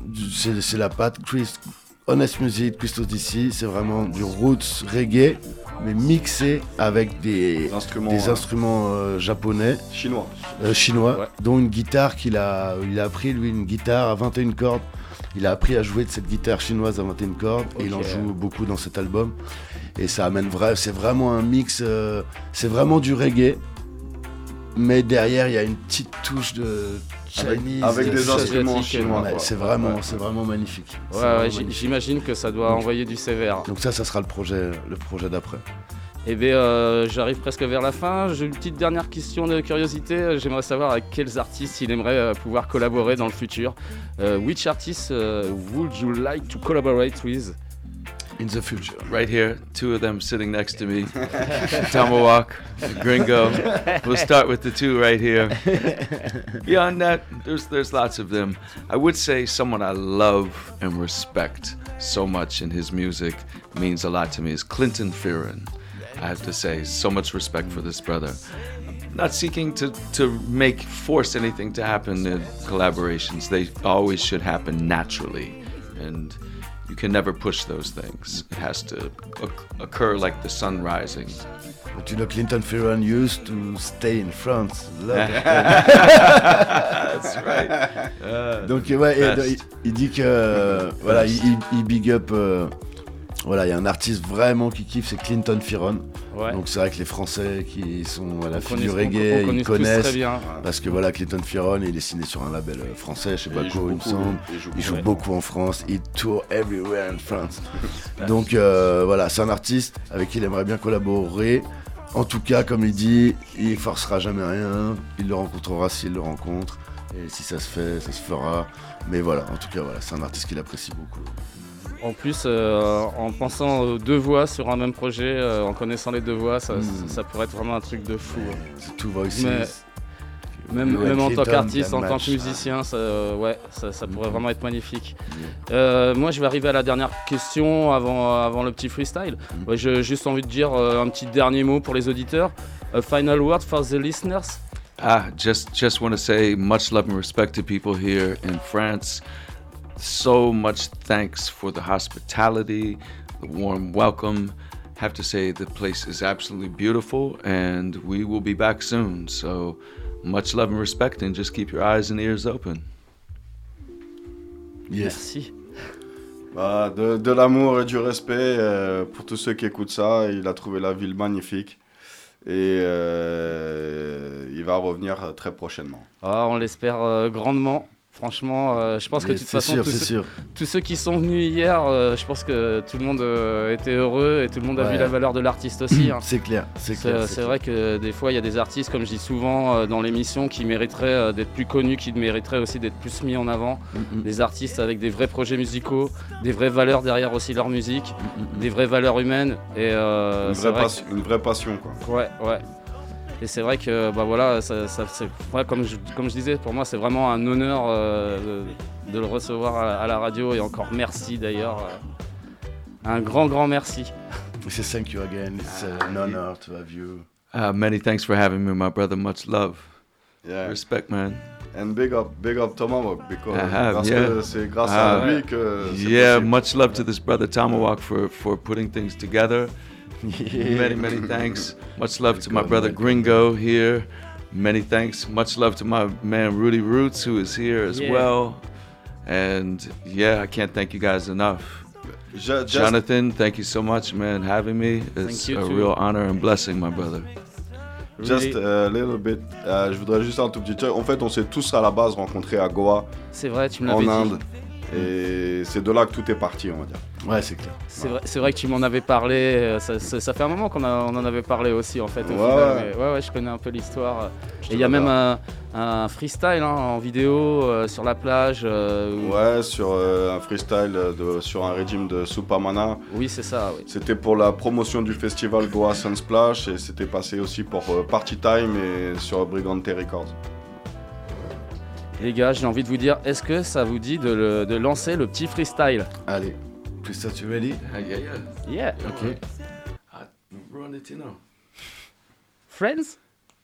c'est la patte Chris, Honest Music, Christos DC. C'est vraiment du roots reggae, mais mixé avec des instruments, des euh, instruments euh, japonais, Chinois. euh, chinois, Ouais. dont une guitare qu'il a, il a appris lui une guitare à 21 cordes. Il a appris à jouer de cette guitare chinoise à 21 cordes et il en joue beaucoup dans cet album. Et ça amène vrai, c'est vraiment un mix, euh, c'est vraiment du reggae, mais derrière il y a une petite touche de Chinese, avec des instruments chinois. Ouais, c'est vraiment, Ouais. c'est vraiment magnifique. Ouais, j'imagine que ça doit Donc- envoyer du sévère. Donc ça, ça sera le projet, le projet d'après. Eh bien, euh, j'arrive presque vers la fin. J'ai une petite dernière question de curiosité. J'aimerais savoir avec quels artistes il aimerait euh, pouvoir collaborer dans le futur. Euh, which artists uh, would you like to collaborate with? In the future. Right here, two of them sitting next to me. Tomahawk, Gringo. We'll start with the two right here. Beyond that, there's there's lots of them. I would say someone I love and respect so much in his music means a lot to me is Clinton Fearon. I have to say, so much respect for this brother. Not seeking to, to make force anything to happen in collaborations. They always should happen naturally. And you can never push those things. It has to occur like the sun rising. But you know, Clinton Ferran used to stay in France. That's right. Uh, Donc ouais, et, il, dit que voilà, il, il- il big up. euh, voilà, il y a un artiste vraiment qui kiffe, c'est Clinton. Ouais. Donc c'est vrai que les Français qui sont à la on- reggae, ils connaissent. très bien. Parce que voilà, Clinton Fearon, il est signé sur un label euh, français, je sais pas il quoi, joue il me beaucoup, semble. il joue Il joue Ouais. beaucoup en France, il tour everywhere in France. Donc euh, voilà, c'est un artiste avec qui il aimerait bien collaborer. En tout cas, comme il dit, il forcera jamais rien. Il le rencontrera s'il le rencontre. Et si ça se fait, ça se fera. Mais voilà, en tout cas, voilà, c'est un artiste qu'il apprécie beaucoup. En plus, euh, en pensant aux deux voix sur un même projet, euh, en connaissant les deux voix, ça, Mm. ça pourrait être vraiment un truc de fou. hein. Two voices. Mais même, même en tant qu'artiste, en tant que musicien, ça, euh, ouais, ça, ça pourrait vraiment être magnifique. Euh, moi, je vais arriver à la dernière question avant, avant le petit freestyle. Ouais, J'ai juste envie de dire euh, un petit dernier mot pour les auditeurs. A final word for the listeners? Ah, just just want to say much love and respect to people here in France. So much thanks for the hospitality, the warm welcome. Have to say the place is absolutely beautiful, and we will be back soon. So much love and respect, and just keep your eyes and ears open. Merci. Bah, de, de l'amour et du respect euh, pour tous ceux qui écoutent ça. Il a trouvé la ville magnifique. Et euh, il va revenir très prochainement. Ah, on l'espère euh, grandement. Franchement, euh, je pense que de toute façon, sûr, tous, ceux, sûr. tous ceux qui sont venus hier, euh, je pense que tout le monde euh, était heureux et tout le monde a Ouais. vu la valeur de l'artiste aussi. hein. C'est clair, c'est clair. c'est vrai que des fois, il y a des artistes, comme je dis souvent euh, dans l'émission, qui mériteraient euh, d'être plus connus, qui mériteraient aussi d'être plus mis en avant. Mm, Des artistes avec des vrais projets musicaux, des vraies valeurs derrière aussi leur musique, mm, des vraies valeurs humaines. Et euh, une, vraie une vraie passion, quoi. Ouais, ouais. Et c'est vrai que, bah voilà, ça, ça- c'est- ouais, comme, je, comme je disais, pour moi, c'est vraiment un honneur euh, de, de le recevoir à, à la radio. Et encore merci d'ailleurs. euh, un grand, grand merci. C'est thank you again. It's uh, an honor to have you. Uh, many thanks for having me, my brother. Much love, Yeah. respect, man. And big up, big up Tomahawk, because, I have, parce yeah. que c'est grâce Ah, à lui que c'est Yeah, possible. much love to this brother Tomahawk for for putting things together. Many many thanks. Much love to my brother welcome. Gringo here. Many thanks. Much love to my man Rudy Roots who is here as Yeah. well. And yeah, I can't thank you guys enough. Just- Jonathan, thank you so much, man, having me. It's Thank you a too. real honor and blessing, my brother. Just a uh, little bit. Euh, je voudrais juste un tout petit truc. En fait, on s'est tous à la base rencontrés à Goa, C'est vrai, tu me en l'avais dit. Inde. Et c'est de là que tout est parti, on va dire. Ouais, c'est clair. C'est vrai, que tu m'en avais parlé. euh, Ça, ça- ça fait un moment qu'on on en avait parlé aussi en fait. au Ouais, final, ouais. mais ouais, ouais, je connais un peu l'histoire. Et il y a même un, un freestyle hein, en vidéo euh, sur la plage. euh, où- Ouais, sur euh, un freestyle de, sur un régime de Supamana. Oui, c'est ça. Oui. C'était pour la promotion du festival Goa Sunsplash et c'était passé aussi pour euh, Party Time et sur Brigante Records. Les gars, j'ai envie de vous dire, est-ce que ça vous dit de, le- de lancer le petit freestyle? Allez, Christophe, tu ready? yeah, yeah. Yeah. Ok. Run it, you know. Friends?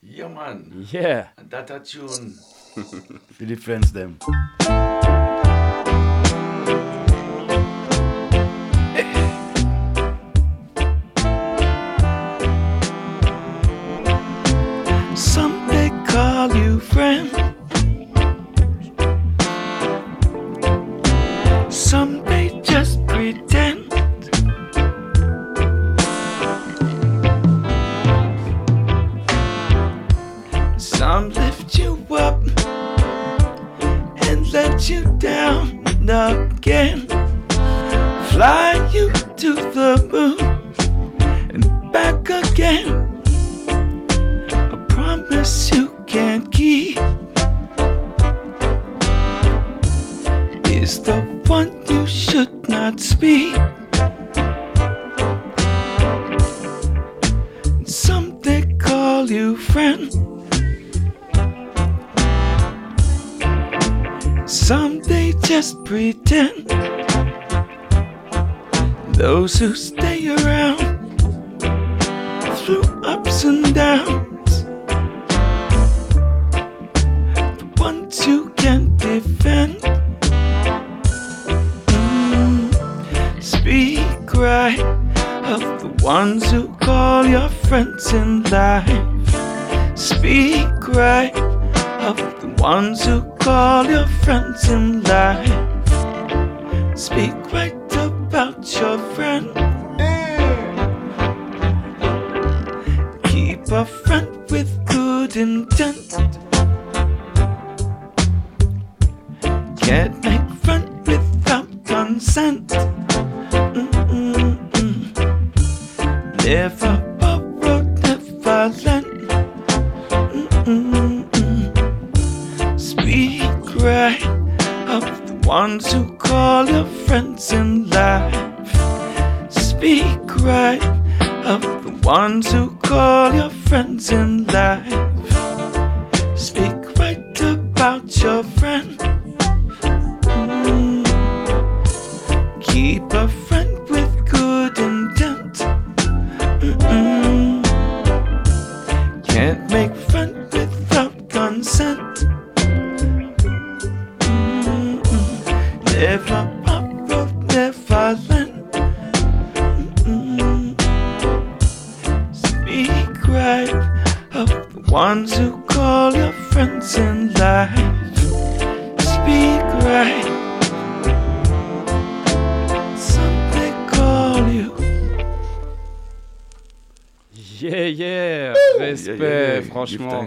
Yeah, man. Yeah. Data tune. C'est les friends, them.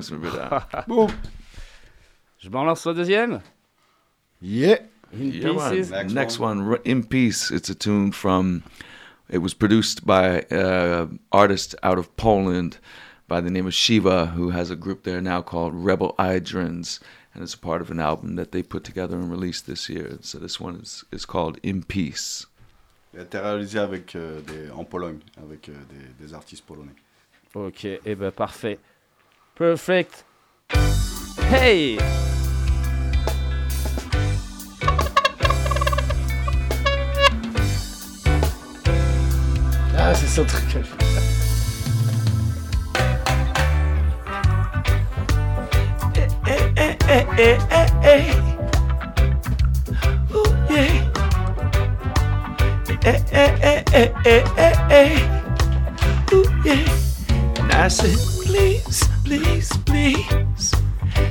Boum. Je balance le deuxième Yeah. In Yeah, man. Next, Next one, In Peace. It's a tune from, it was produced by uh, artist out of Poland by the name of Shiva, who has a group there now called Rebel Idrins. And it's a part of an album that they put together and released this year. So this one is, is called In Peace. Il a été réalisé avec, euh, des, en Pologne, avec euh, des, des artistes polonais. Ok, et eh ben parfait. Perfect. Hey! Ah, c'est eh, eh, eh, eh, je eh, eh, eh, eh, eh. Ooh, yeah. And I please. Please, please.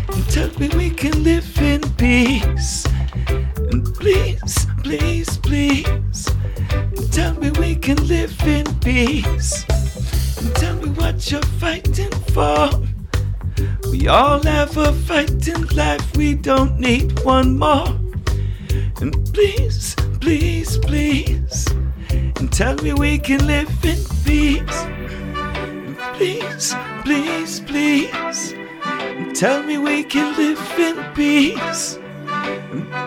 And tell me we can live in peace. And please, please, please. And tell me we can live in peace. And tell me what you're fighting for. We all have a fight in life, we don't need one more. And please, please, please, and tell me we can live in peace. Please, please, please, tell me we can live in peace.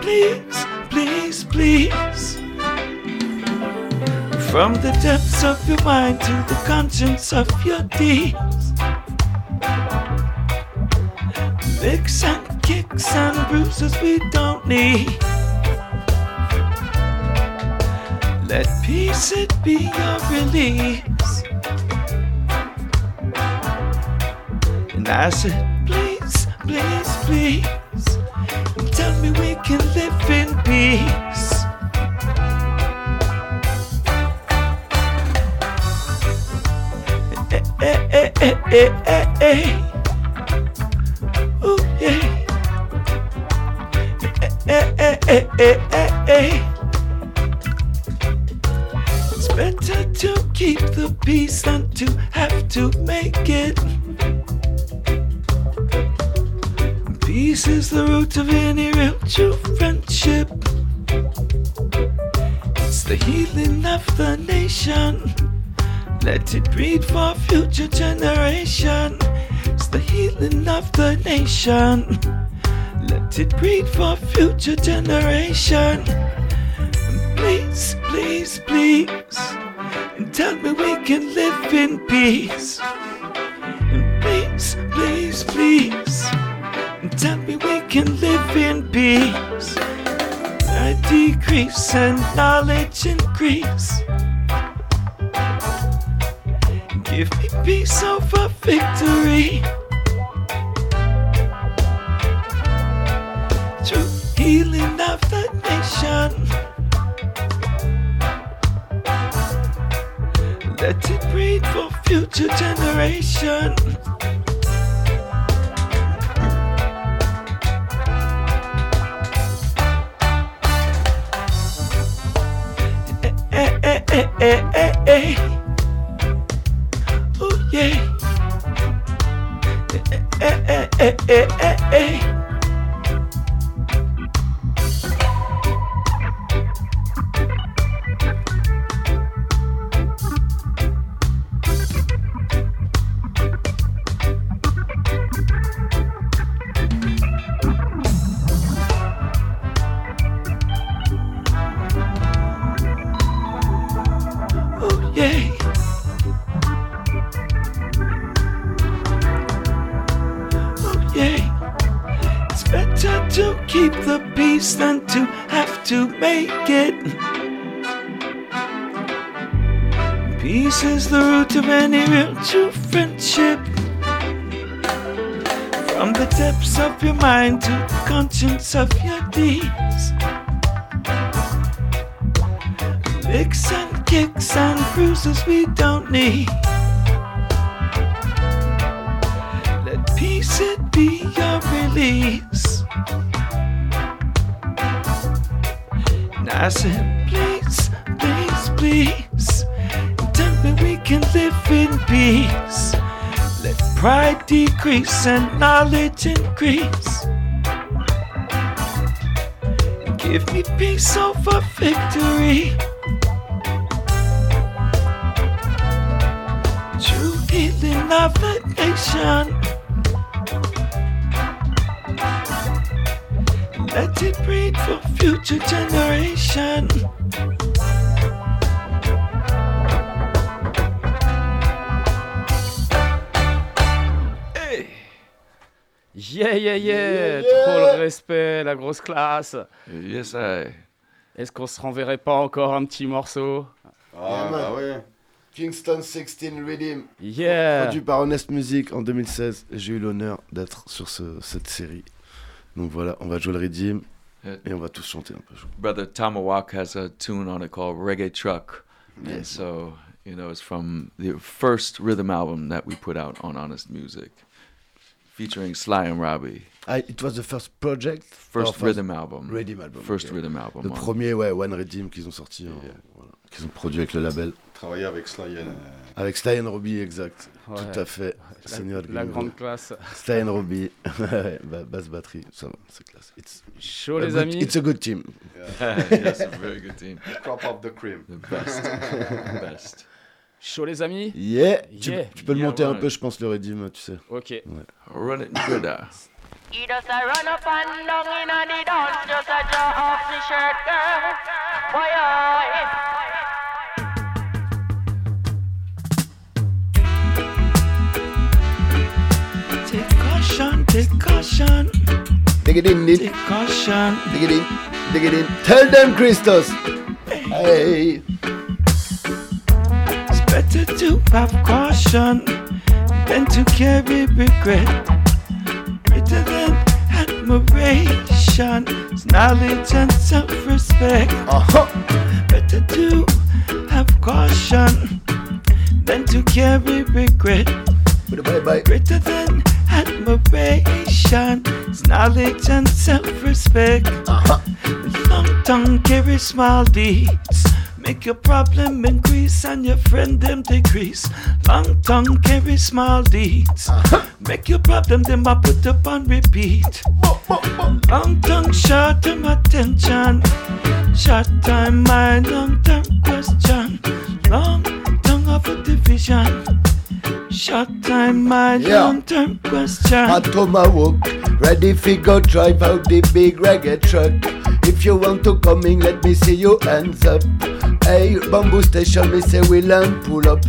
Please, please, please. From the depths of your mind to the conscience of your deeds. Licks and kicks and bruises we don't need. Let peace it be your release. And I said, please, please, please, tell me we can live in peace. Eh, eh, eh, eh, eh, eh, eh. Ooh, yeah. Eh, eh, eh, eh, eh, eh. It's better to keep the peace than to have to make it. Peace is the root of any real true friendship. It's the healing of the nation. Let it breed for future generation. It's the healing of the nation. Let it breed for future generation. Please, please, please, and tell me we can live in peace. Please, please, please, can live in peace. I decrease and knowledge increase. Give me peace over victory. True healing of the nation. Let it breed for future generation. Hey, hey, hey. Oh, yeah. Hey, hey, hey, hey, hey, hey. Is the root of any real true friendship. From the depths of your mind to the conscience of your deeds. Licks and kicks and bruises we don't need. Let peace it be your release. And I said, please, please, please, me we can live in peace. Let pride decrease and knowledge increase. Give me peace over victory. True healing of the nation. Let it breed for future generation. Yeah, yeah, yeah, Yeah, Trop yeah. le respect, la grosse classe. Yes, I. Est-ce qu'on se renverrait pas encore un petit morceau? Ah, bah ouais. Kingston 16 Rhythm. Yeah Produit par Honest Music en 2016. J'ai eu l'honneur d'être sur ce- cette série. Donc voilà, on va jouer le Redeem Yeah. et on va tous chanter un peu. Brother Tomahawk has a tune on it called Reggae Truck. And Yes. so, you know, it's from the first rhythm album that we put out on Honest Music, featuring Sly and Robbie. It was the first project First Or rhythm album. Rhythm album. First rhythm album. Le premier, ouais, One Redeem qu'ils ont sorti, en- voilà, qu'ils ont produit avec le label. Travailler avec Sly and, euh, Avec Sly and Robbie, exact. Ouais. Tout à fait. La, la grande classe. Sly and Robbie. Basse batterie, ça va, c'est classe. It's, a les good- amis. It's a good team. yes, a very good team. Crop of the cream. The best. the best. Chaud les amis. Yeah, tu, Yeah. tu peux le monter un peu, je pense, le Redeem, tu sais. Ok. Run it good. He does a run up and down in a the dance, just a jaw off the shirt, girl. Boy, oh, Take caution, take caution, Dig it in, dig take caution. it in, dig it in. Tell them, Christos. Hey. Better to have caution than to carry regret. Greater than admiration, it's knowledge and self-respect. Uh-huh. Better to have caution than to carry regret. Bye bye. Greater than admiration, it's knowledge and self-respect. Uh-huh. Long tongue carry small deeds. Make your problem increase and your friend them decrease. Long tongue carry small deeds. Uh-huh. Make your problem them I put up on repeat. Long tongue short term attention. Short time my long term question. Long tongue of a division. Short time my Yeah. long term question. A tomahawk, ready fi go drive out the big reggae truck. If you want to come in, let me see your hands up. Hey, bamboo station, me say we land pull up.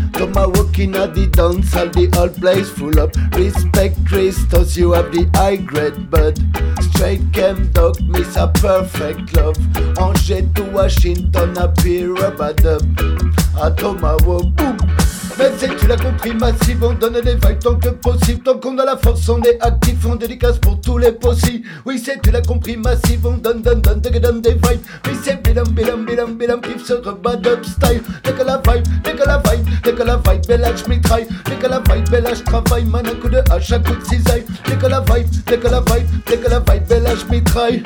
In a the dance, all the whole place full up. Respect Christos, you have the high grade bud. Straight cam dog, miss a perfect love. Angers to Washington, a peer rubber dub. A tomahawk, boom. Mais c'est tu l'as compris, massive, on donne des vibes tant que possible. Tant qu'on a la force, on est actif, on dédicace pour tous les possibles. Oui, c'est tu l'as compris, massive, on donne, donne, donne, donne, des vibes. Oui, c'est bilam, bilam, bilam, bilam, pif, se rebad up style. Dès que la vibe, dès que la vibe, dès que la vibe, belle je mitraille. Dès que la vibe, belle je travaille, man, un coup de hache, un coup de cisaille. Dès que la vibe, dès que la vibe, dès que la vibe, belle je mitraille.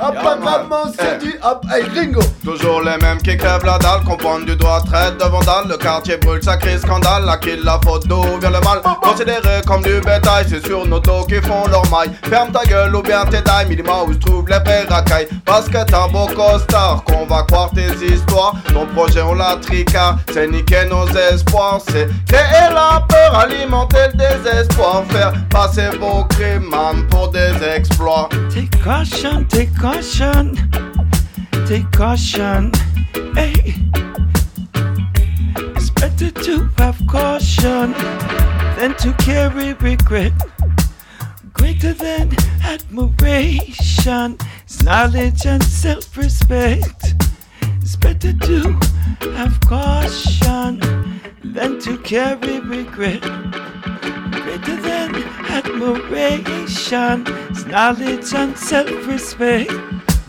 Apparemment, c'est Eh. du hop, hey, Ringo. Toujours les mêmes qui crèvent la dalle, qu'on pointe du doigt, traite de vandale. Le quartier brûle, ça scandale. À qui la faute d'où vient le mal? Considéré comme du bétail, c'est sur nos dos qui font leur maille. Ferme ta gueule ou bien tes dailles, Minima où se trouvent les vrais racailles. Parce que t'es un beau costard, qu'on va croire tes histoires. Ton projet, on l'a tricard, c'est niquer nos espoirs. C'est créer la peur, alimenter le désespoir. Faire passer vos crimes, pour des exploits. Take caution, take caution, take caution. Hey, it's better to have caution than to carry regret. greater than admiration. Knowledge and self respect. It's better to have caution than to carry regret. Greater than admiration. It's knowledge and self respect.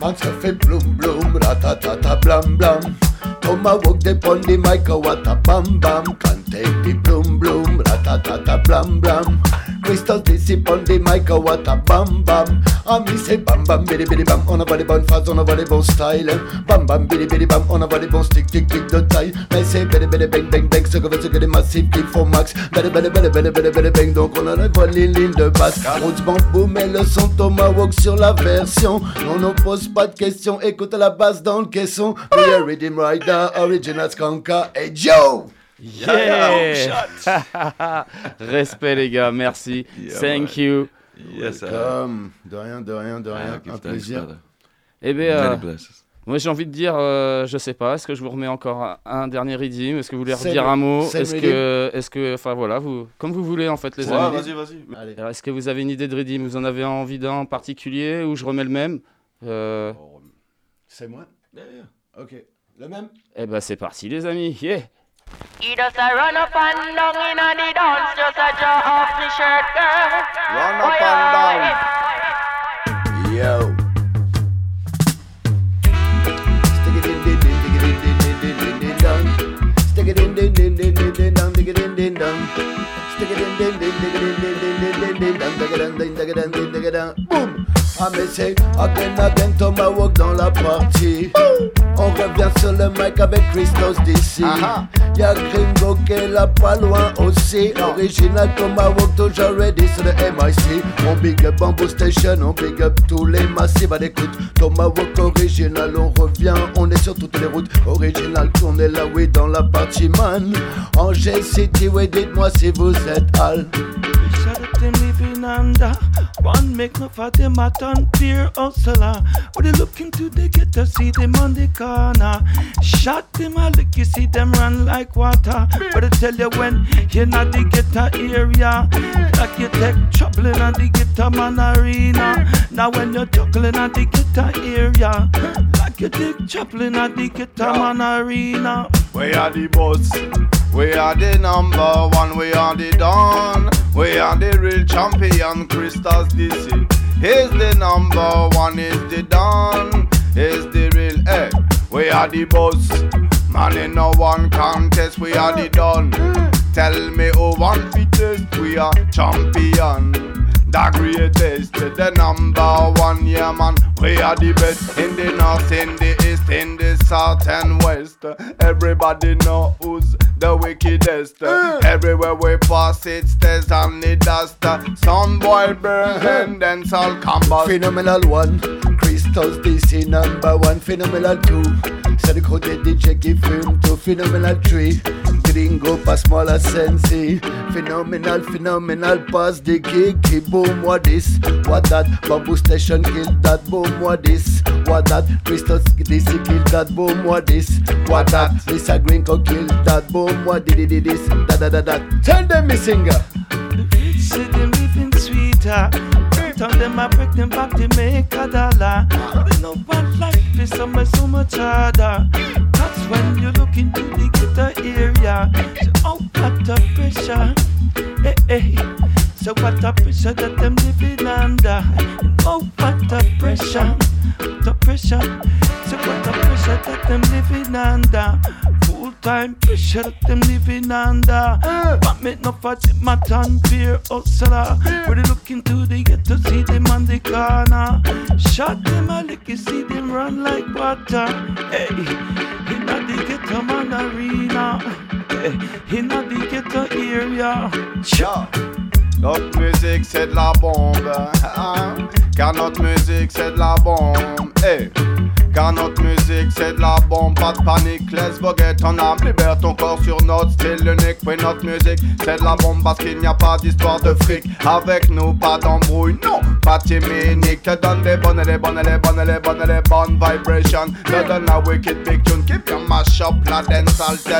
Man se fait bloom bloom, ratatata blam blam. Tomahawk dey pon the mic, a what a bam bam. Can't take the bloom bloom, ratatata blam blam. Crystal DC pon the mic, a what a bam bam. A say bam bam bidi bidi bam, on a les bonnes phases, on a les bons styles. Bam bam bidi bidi bam, on a les bons stick tic tic de taille. Mais c'est bidi bidi bang bang bang, ce que veut ce que les massifs qui max. Bidi bidi bidi bidi bidi bidi bang, donc on enlève les lignes de basse. Roots bambou, mais le son Tomahawk sur la version. On ne pose pas de questions, écoute la basse dans le caisson. We are Rhythm Rider, original Skanka, et Joe! Yeah! Respect les gars, merci. Yeah, Thank you. Yes, Welcome. De rien, de rien, de rien. Un plaisir. Eh bien, euh, moi j'ai envie de dire, euh, je sais pas, est-ce que je vous remets encore un, un dernier redeem Est-ce que vous voulez Same- redire un mot? Est-ce que, est-ce que, enfin voilà, vous, comme vous voulez en fait les Ouais, amis. vas-y, vas-y. Est-ce que vous avez une idée de redeem Vous en avez envie d'un en particulier ou je remets le même? Euh, C'est moi? Ok. Le même? Eh ben c'est parti les amis, yeah He just a run up and down in a the dance, just a draw off the shirt, girl. Run up and down. Yo. Stick it in, din, din, dig it in, din, din, din, din, din, dun. Stick it in, din, din, din, din, din, dun, dig it in, din, dun. Stick it in, din, din, dig it in, din, din, din, din, din, dun, dig it in, din, dig it in, din, dig it in. Boom. Ah mais c'est Tomahawk dans la partie. On revient sur le mic avec Christos d'ici. Y'a Gringo qui est là pas loin aussi. Original Tomahawk toujours ready sur le MIC. On big up Bamboo Station, on big up tous les massifs à l'écoute. Tomahawk original, on revient, on est sur toutes les routes. Original, tournez là, oui, dans la partie man. Angers City, oui, dites-moi si vous êtes Al. Shout out them living under one make no for them a turn fear oh, hustler. When they look into the ghetto, see them on the corner. Shot them a lick, you see them run like water. But I tell you when you're not the ghetto area, like you take trouble in the ghetto man arena. Now when you're juggling at the ghetto area, like you take trouble in the ghetto man arena. We are the boss. We are the number one. We are the dawn. We are the real champion. Christos DC. He's the number one. He's the don, He's the real. Hey, we are the boss. Man in no one contest. We are the don. Tell me who want fittest. We are champion. The greatest, the number one, yeah man. We are the best in the north, in the east, in the south and west. Everybody know who's the wickedest. Eh. Everywhere we pass, it stays on the dust. Some boy burn and then all combust. Phenomenal one, Christos DC number one, phenomenal two. C'est le côté DJ qui fume tout, phenomenal three. Gringo passe-moi la sensi. Phenomenal, phenomenal, passe des qui boom, what this, what that. Bamboo Station kill that, boom, what this, what that. Christos DC kill that, boom, what this, what that. Lisa Gringo kill that, boom, what did it this, da da da da. Tell them me singer. See them living sweeter. Turn them I break them back to make a dollar. They know what life is somewhere so much harder. That's when you look into the ghetto area. So oh, what a pressure. Hey, hey. So what a pressure that them living under. Oh, what a pressure. The pressure. So what a pressure that them living under. Full time pressure them living under. But me no for the matan fear hustler. When they look into the ghetto, see them on the corner. Shot them a lick, you see them run like water. Hey, in the ghetto man arena. Hey, in the ghetto area. Cha. Notre musique c'est de la bombe, hein? car notre musique c'est de la bombe. Hey. Car notre musique c'est de la bombe, pas de panique, laisse voguer ton âme, libère ton corps sur notre style unique. Oui, notre musique c'est de la bombe parce qu'il n'y a pas d'histoire de fric. Avec nous, pas d'embrouille, non, pas timinique. Te donne les bonnes, les bonnes, les bonnes, les bonnes, les bonnes vibrations. Te donne la wicked big tune qui vient mash up la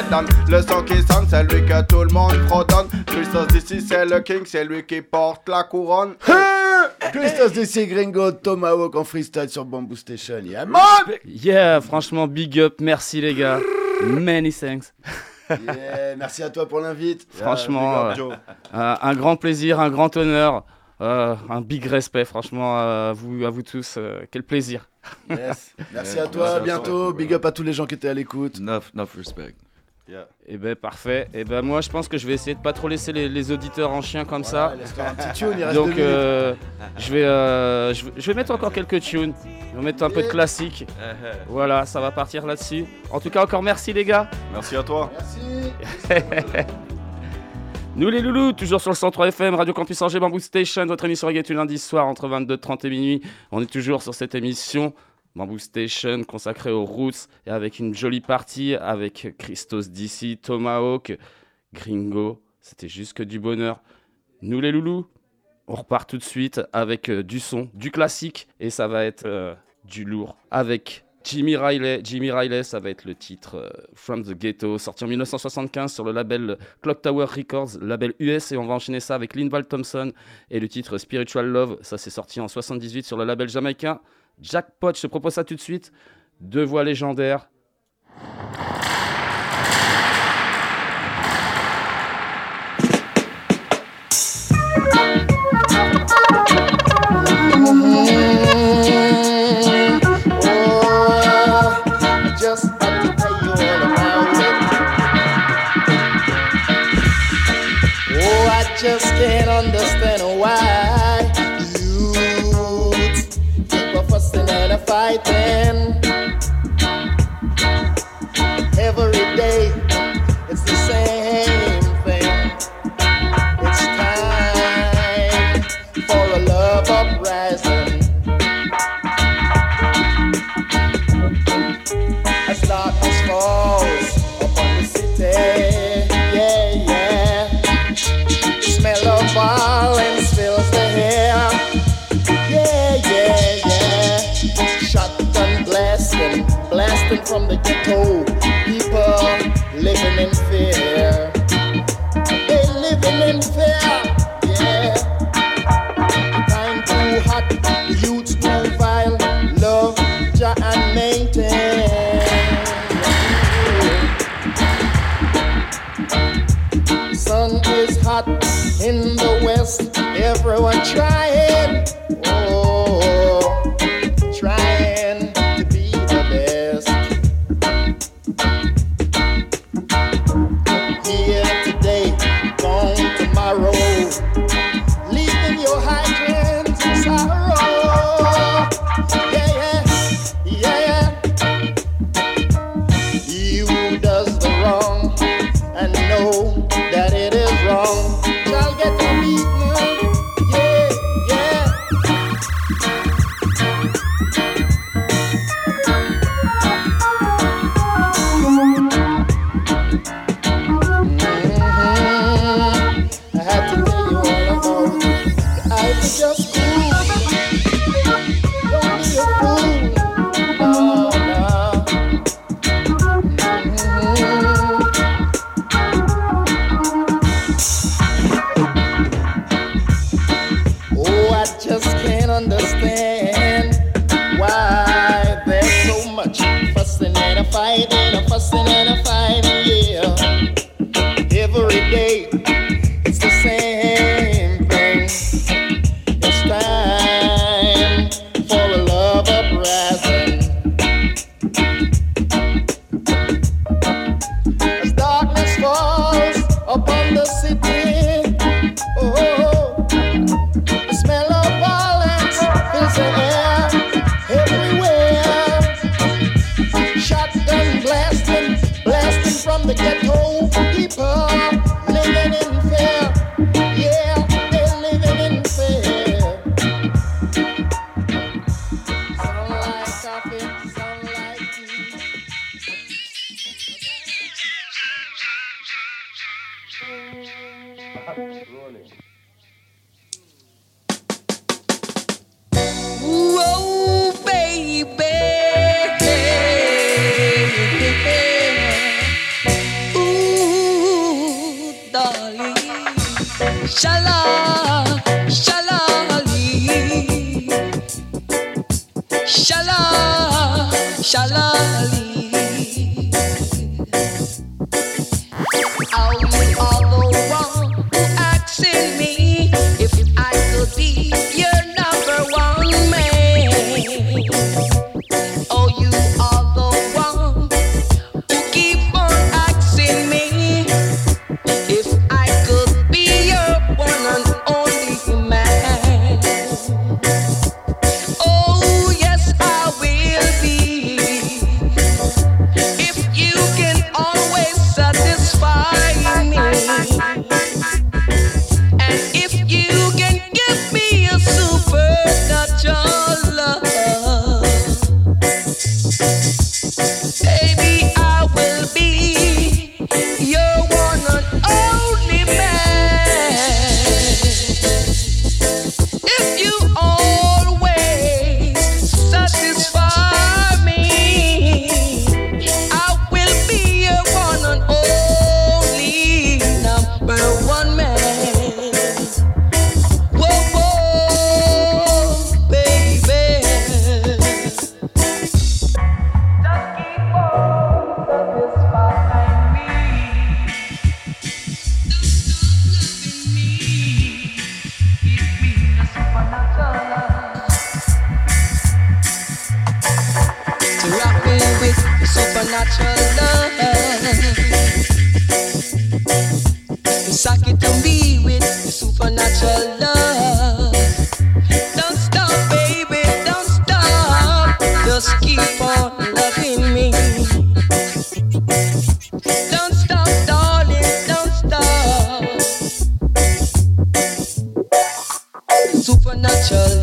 donne. Le son qui sonne, c'est lui que tout le monde fredonne. Christos d'ici, c'est le king, c'est lui qui porte la couronne. Christos DC Gringo, Tomahawk en freestyle sur Bamboo Station. Yeah, man! Yeah, franchement, big up, merci les gars. Many thanks. Yeah, merci à toi pour l'invite. Franchement, euh, euh, un grand plaisir, un grand honneur, euh, un big respect, franchement, à vous, à vous tous. euh, quel plaisir. Yes. Merci à toi, à bientôt. Big up à tous les gens qui étaient à l'écoute. Enough, enough respect. Et ben parfait. Et ben moi je pense que je vais essayer de pas trop laisser les, les auditeurs en chien comme ça. laisse-leur un petit tune, il reste Donc euh, je vais euh, je, vais- je vais mettre encore quelques tunes. Je vais mettre un peu de classique. Voilà, ça va partir là-dessus. En tout cas encore merci les gars. Merci à toi. Nous les loulous, toujours sur le 103 FM, Radio Campus Angers, Bamboo Station, votre émission reggae lundis soir entre 22h30 et minuit. On est toujours sur cette émission Bamboo Station consacrée aux roots et avec une jolie partie avec Christos DC, Tomahawk, Gringo. C'était juste que du bonheur. Nous les loulous, on repart tout de suite avec euh, du son, du classique et ça va être euh, du lourd avec Jimmy Riley. Jimmy Riley, ça va être le titre euh, From the Ghetto, sorti en 1975 sur le label Clock Tower Records, label US, et on va enchaîner ça avec Linval Thompson et le titre Spiritual Love. Ça, c'est sorti en 78 sur le label jamaïcain Jackpot. Je te propose ça tout de suite. Deux voix légendaires. right hand.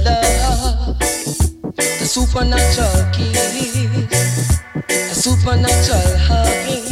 Love the supernatural kiss, the supernatural hugging.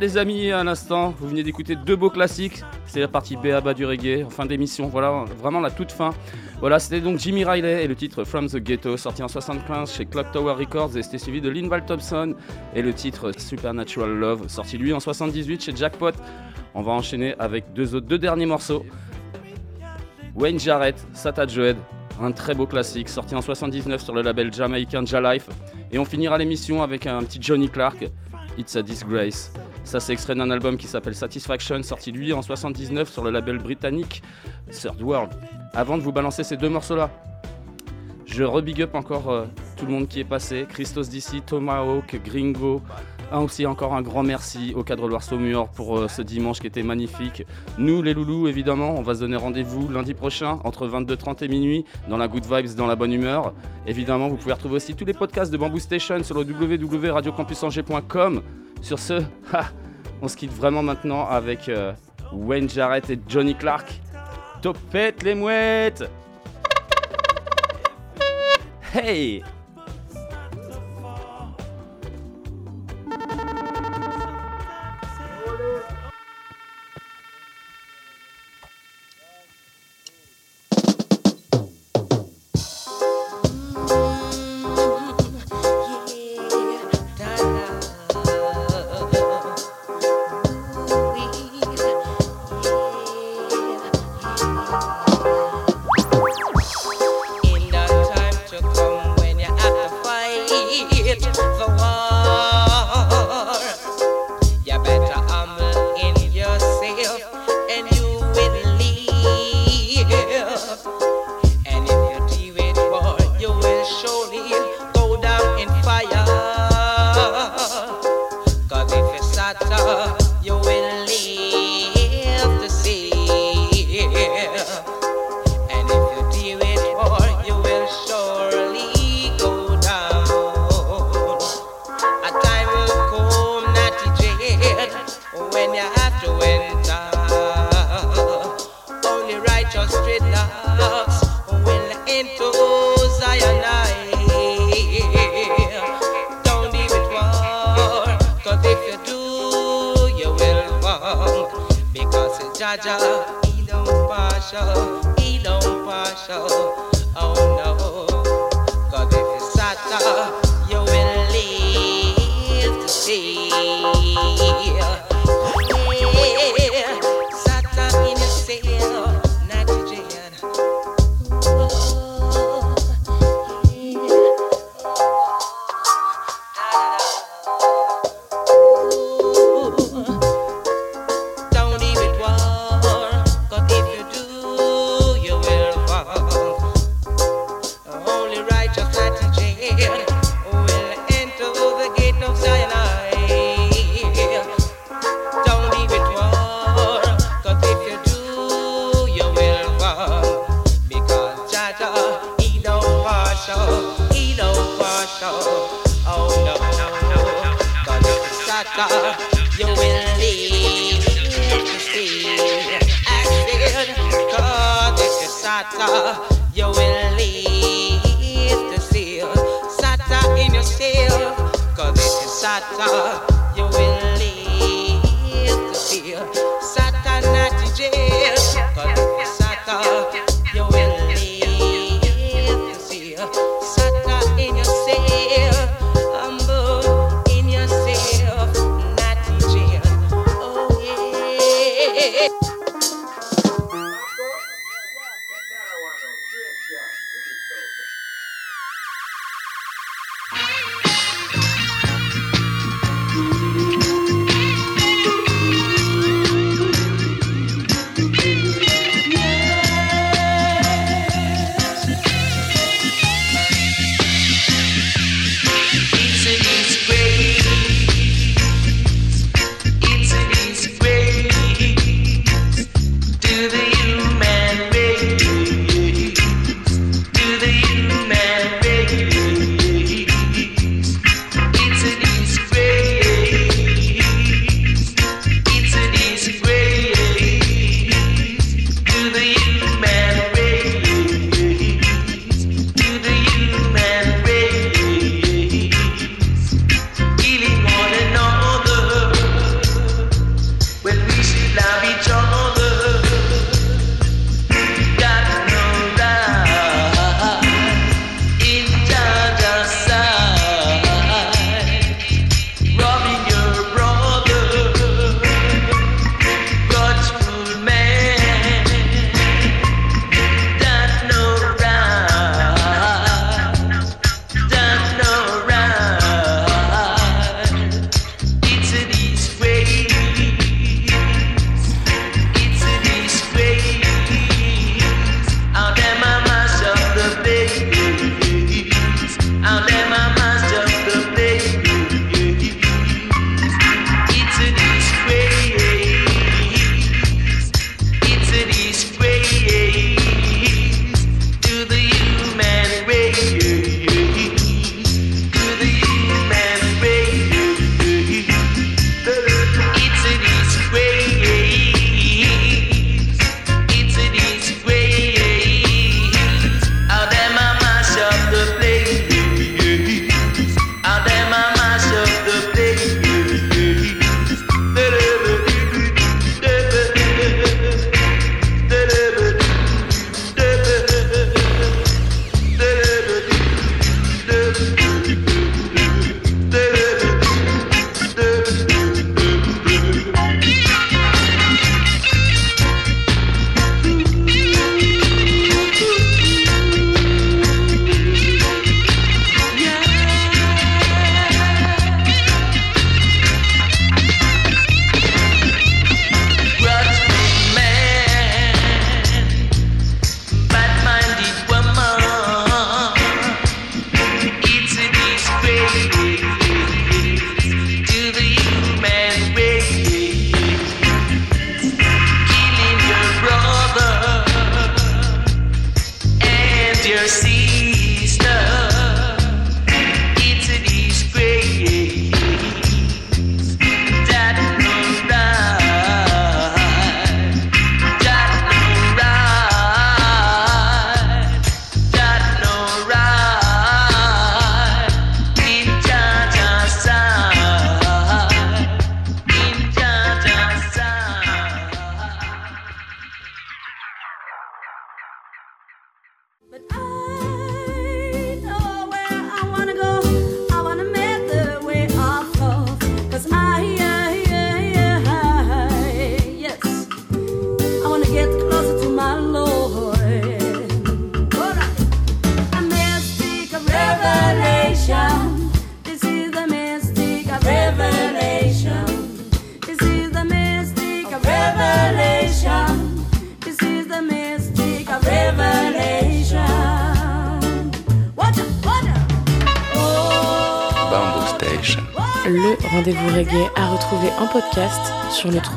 Les amis, à l'instant, vous venez d'écouter deux beaux classiques. C'est la partie B à bas du reggae, en fin d'émission, voilà, vraiment la toute fin. Voilà, c'était donc Jimmy Riley et le titre From the Ghetto, sorti en 75 chez Clock Tower Records, et c'était suivi de Linval Thompson et le titre Supernatural Love, sorti lui en 78 chez Jackpot. On va enchaîner avec deux autres, deux derniers morceaux. Wayne Jarrett, Sata Joed, un très beau classique, sorti en 79 sur le label jamaïcain Jalife. Et on finira l'émission avec un petit Johnny Clark, It's a Disgrace. Ça, c'est extrait d'un album qui s'appelle Satisfaction, sorti lui en 79 sur le label britannique Third World. Avant de vous balancer ces deux morceaux-là, je rebig up encore euh, tout le monde qui est passé. Christos d'ici, Tomahawk, Gringo. Un aussi encore un grand merci au cadre Loire Saumur pour euh, ce dimanche qui était magnifique. Nous les loulous évidemment, on va se donner rendez-vous lundi prochain entre 22h30 et minuit dans la good vibes, dans la bonne humeur. Évidemment, vous pouvez retrouver aussi tous les podcasts de Bamboo Station sur le www.radiocampusangers.com. Sur ce, on se quitte vraiment maintenant avec euh, Wayne Jarrett et Johnny Clark. Topette les mouettes Hey He don't partial. He don't partial.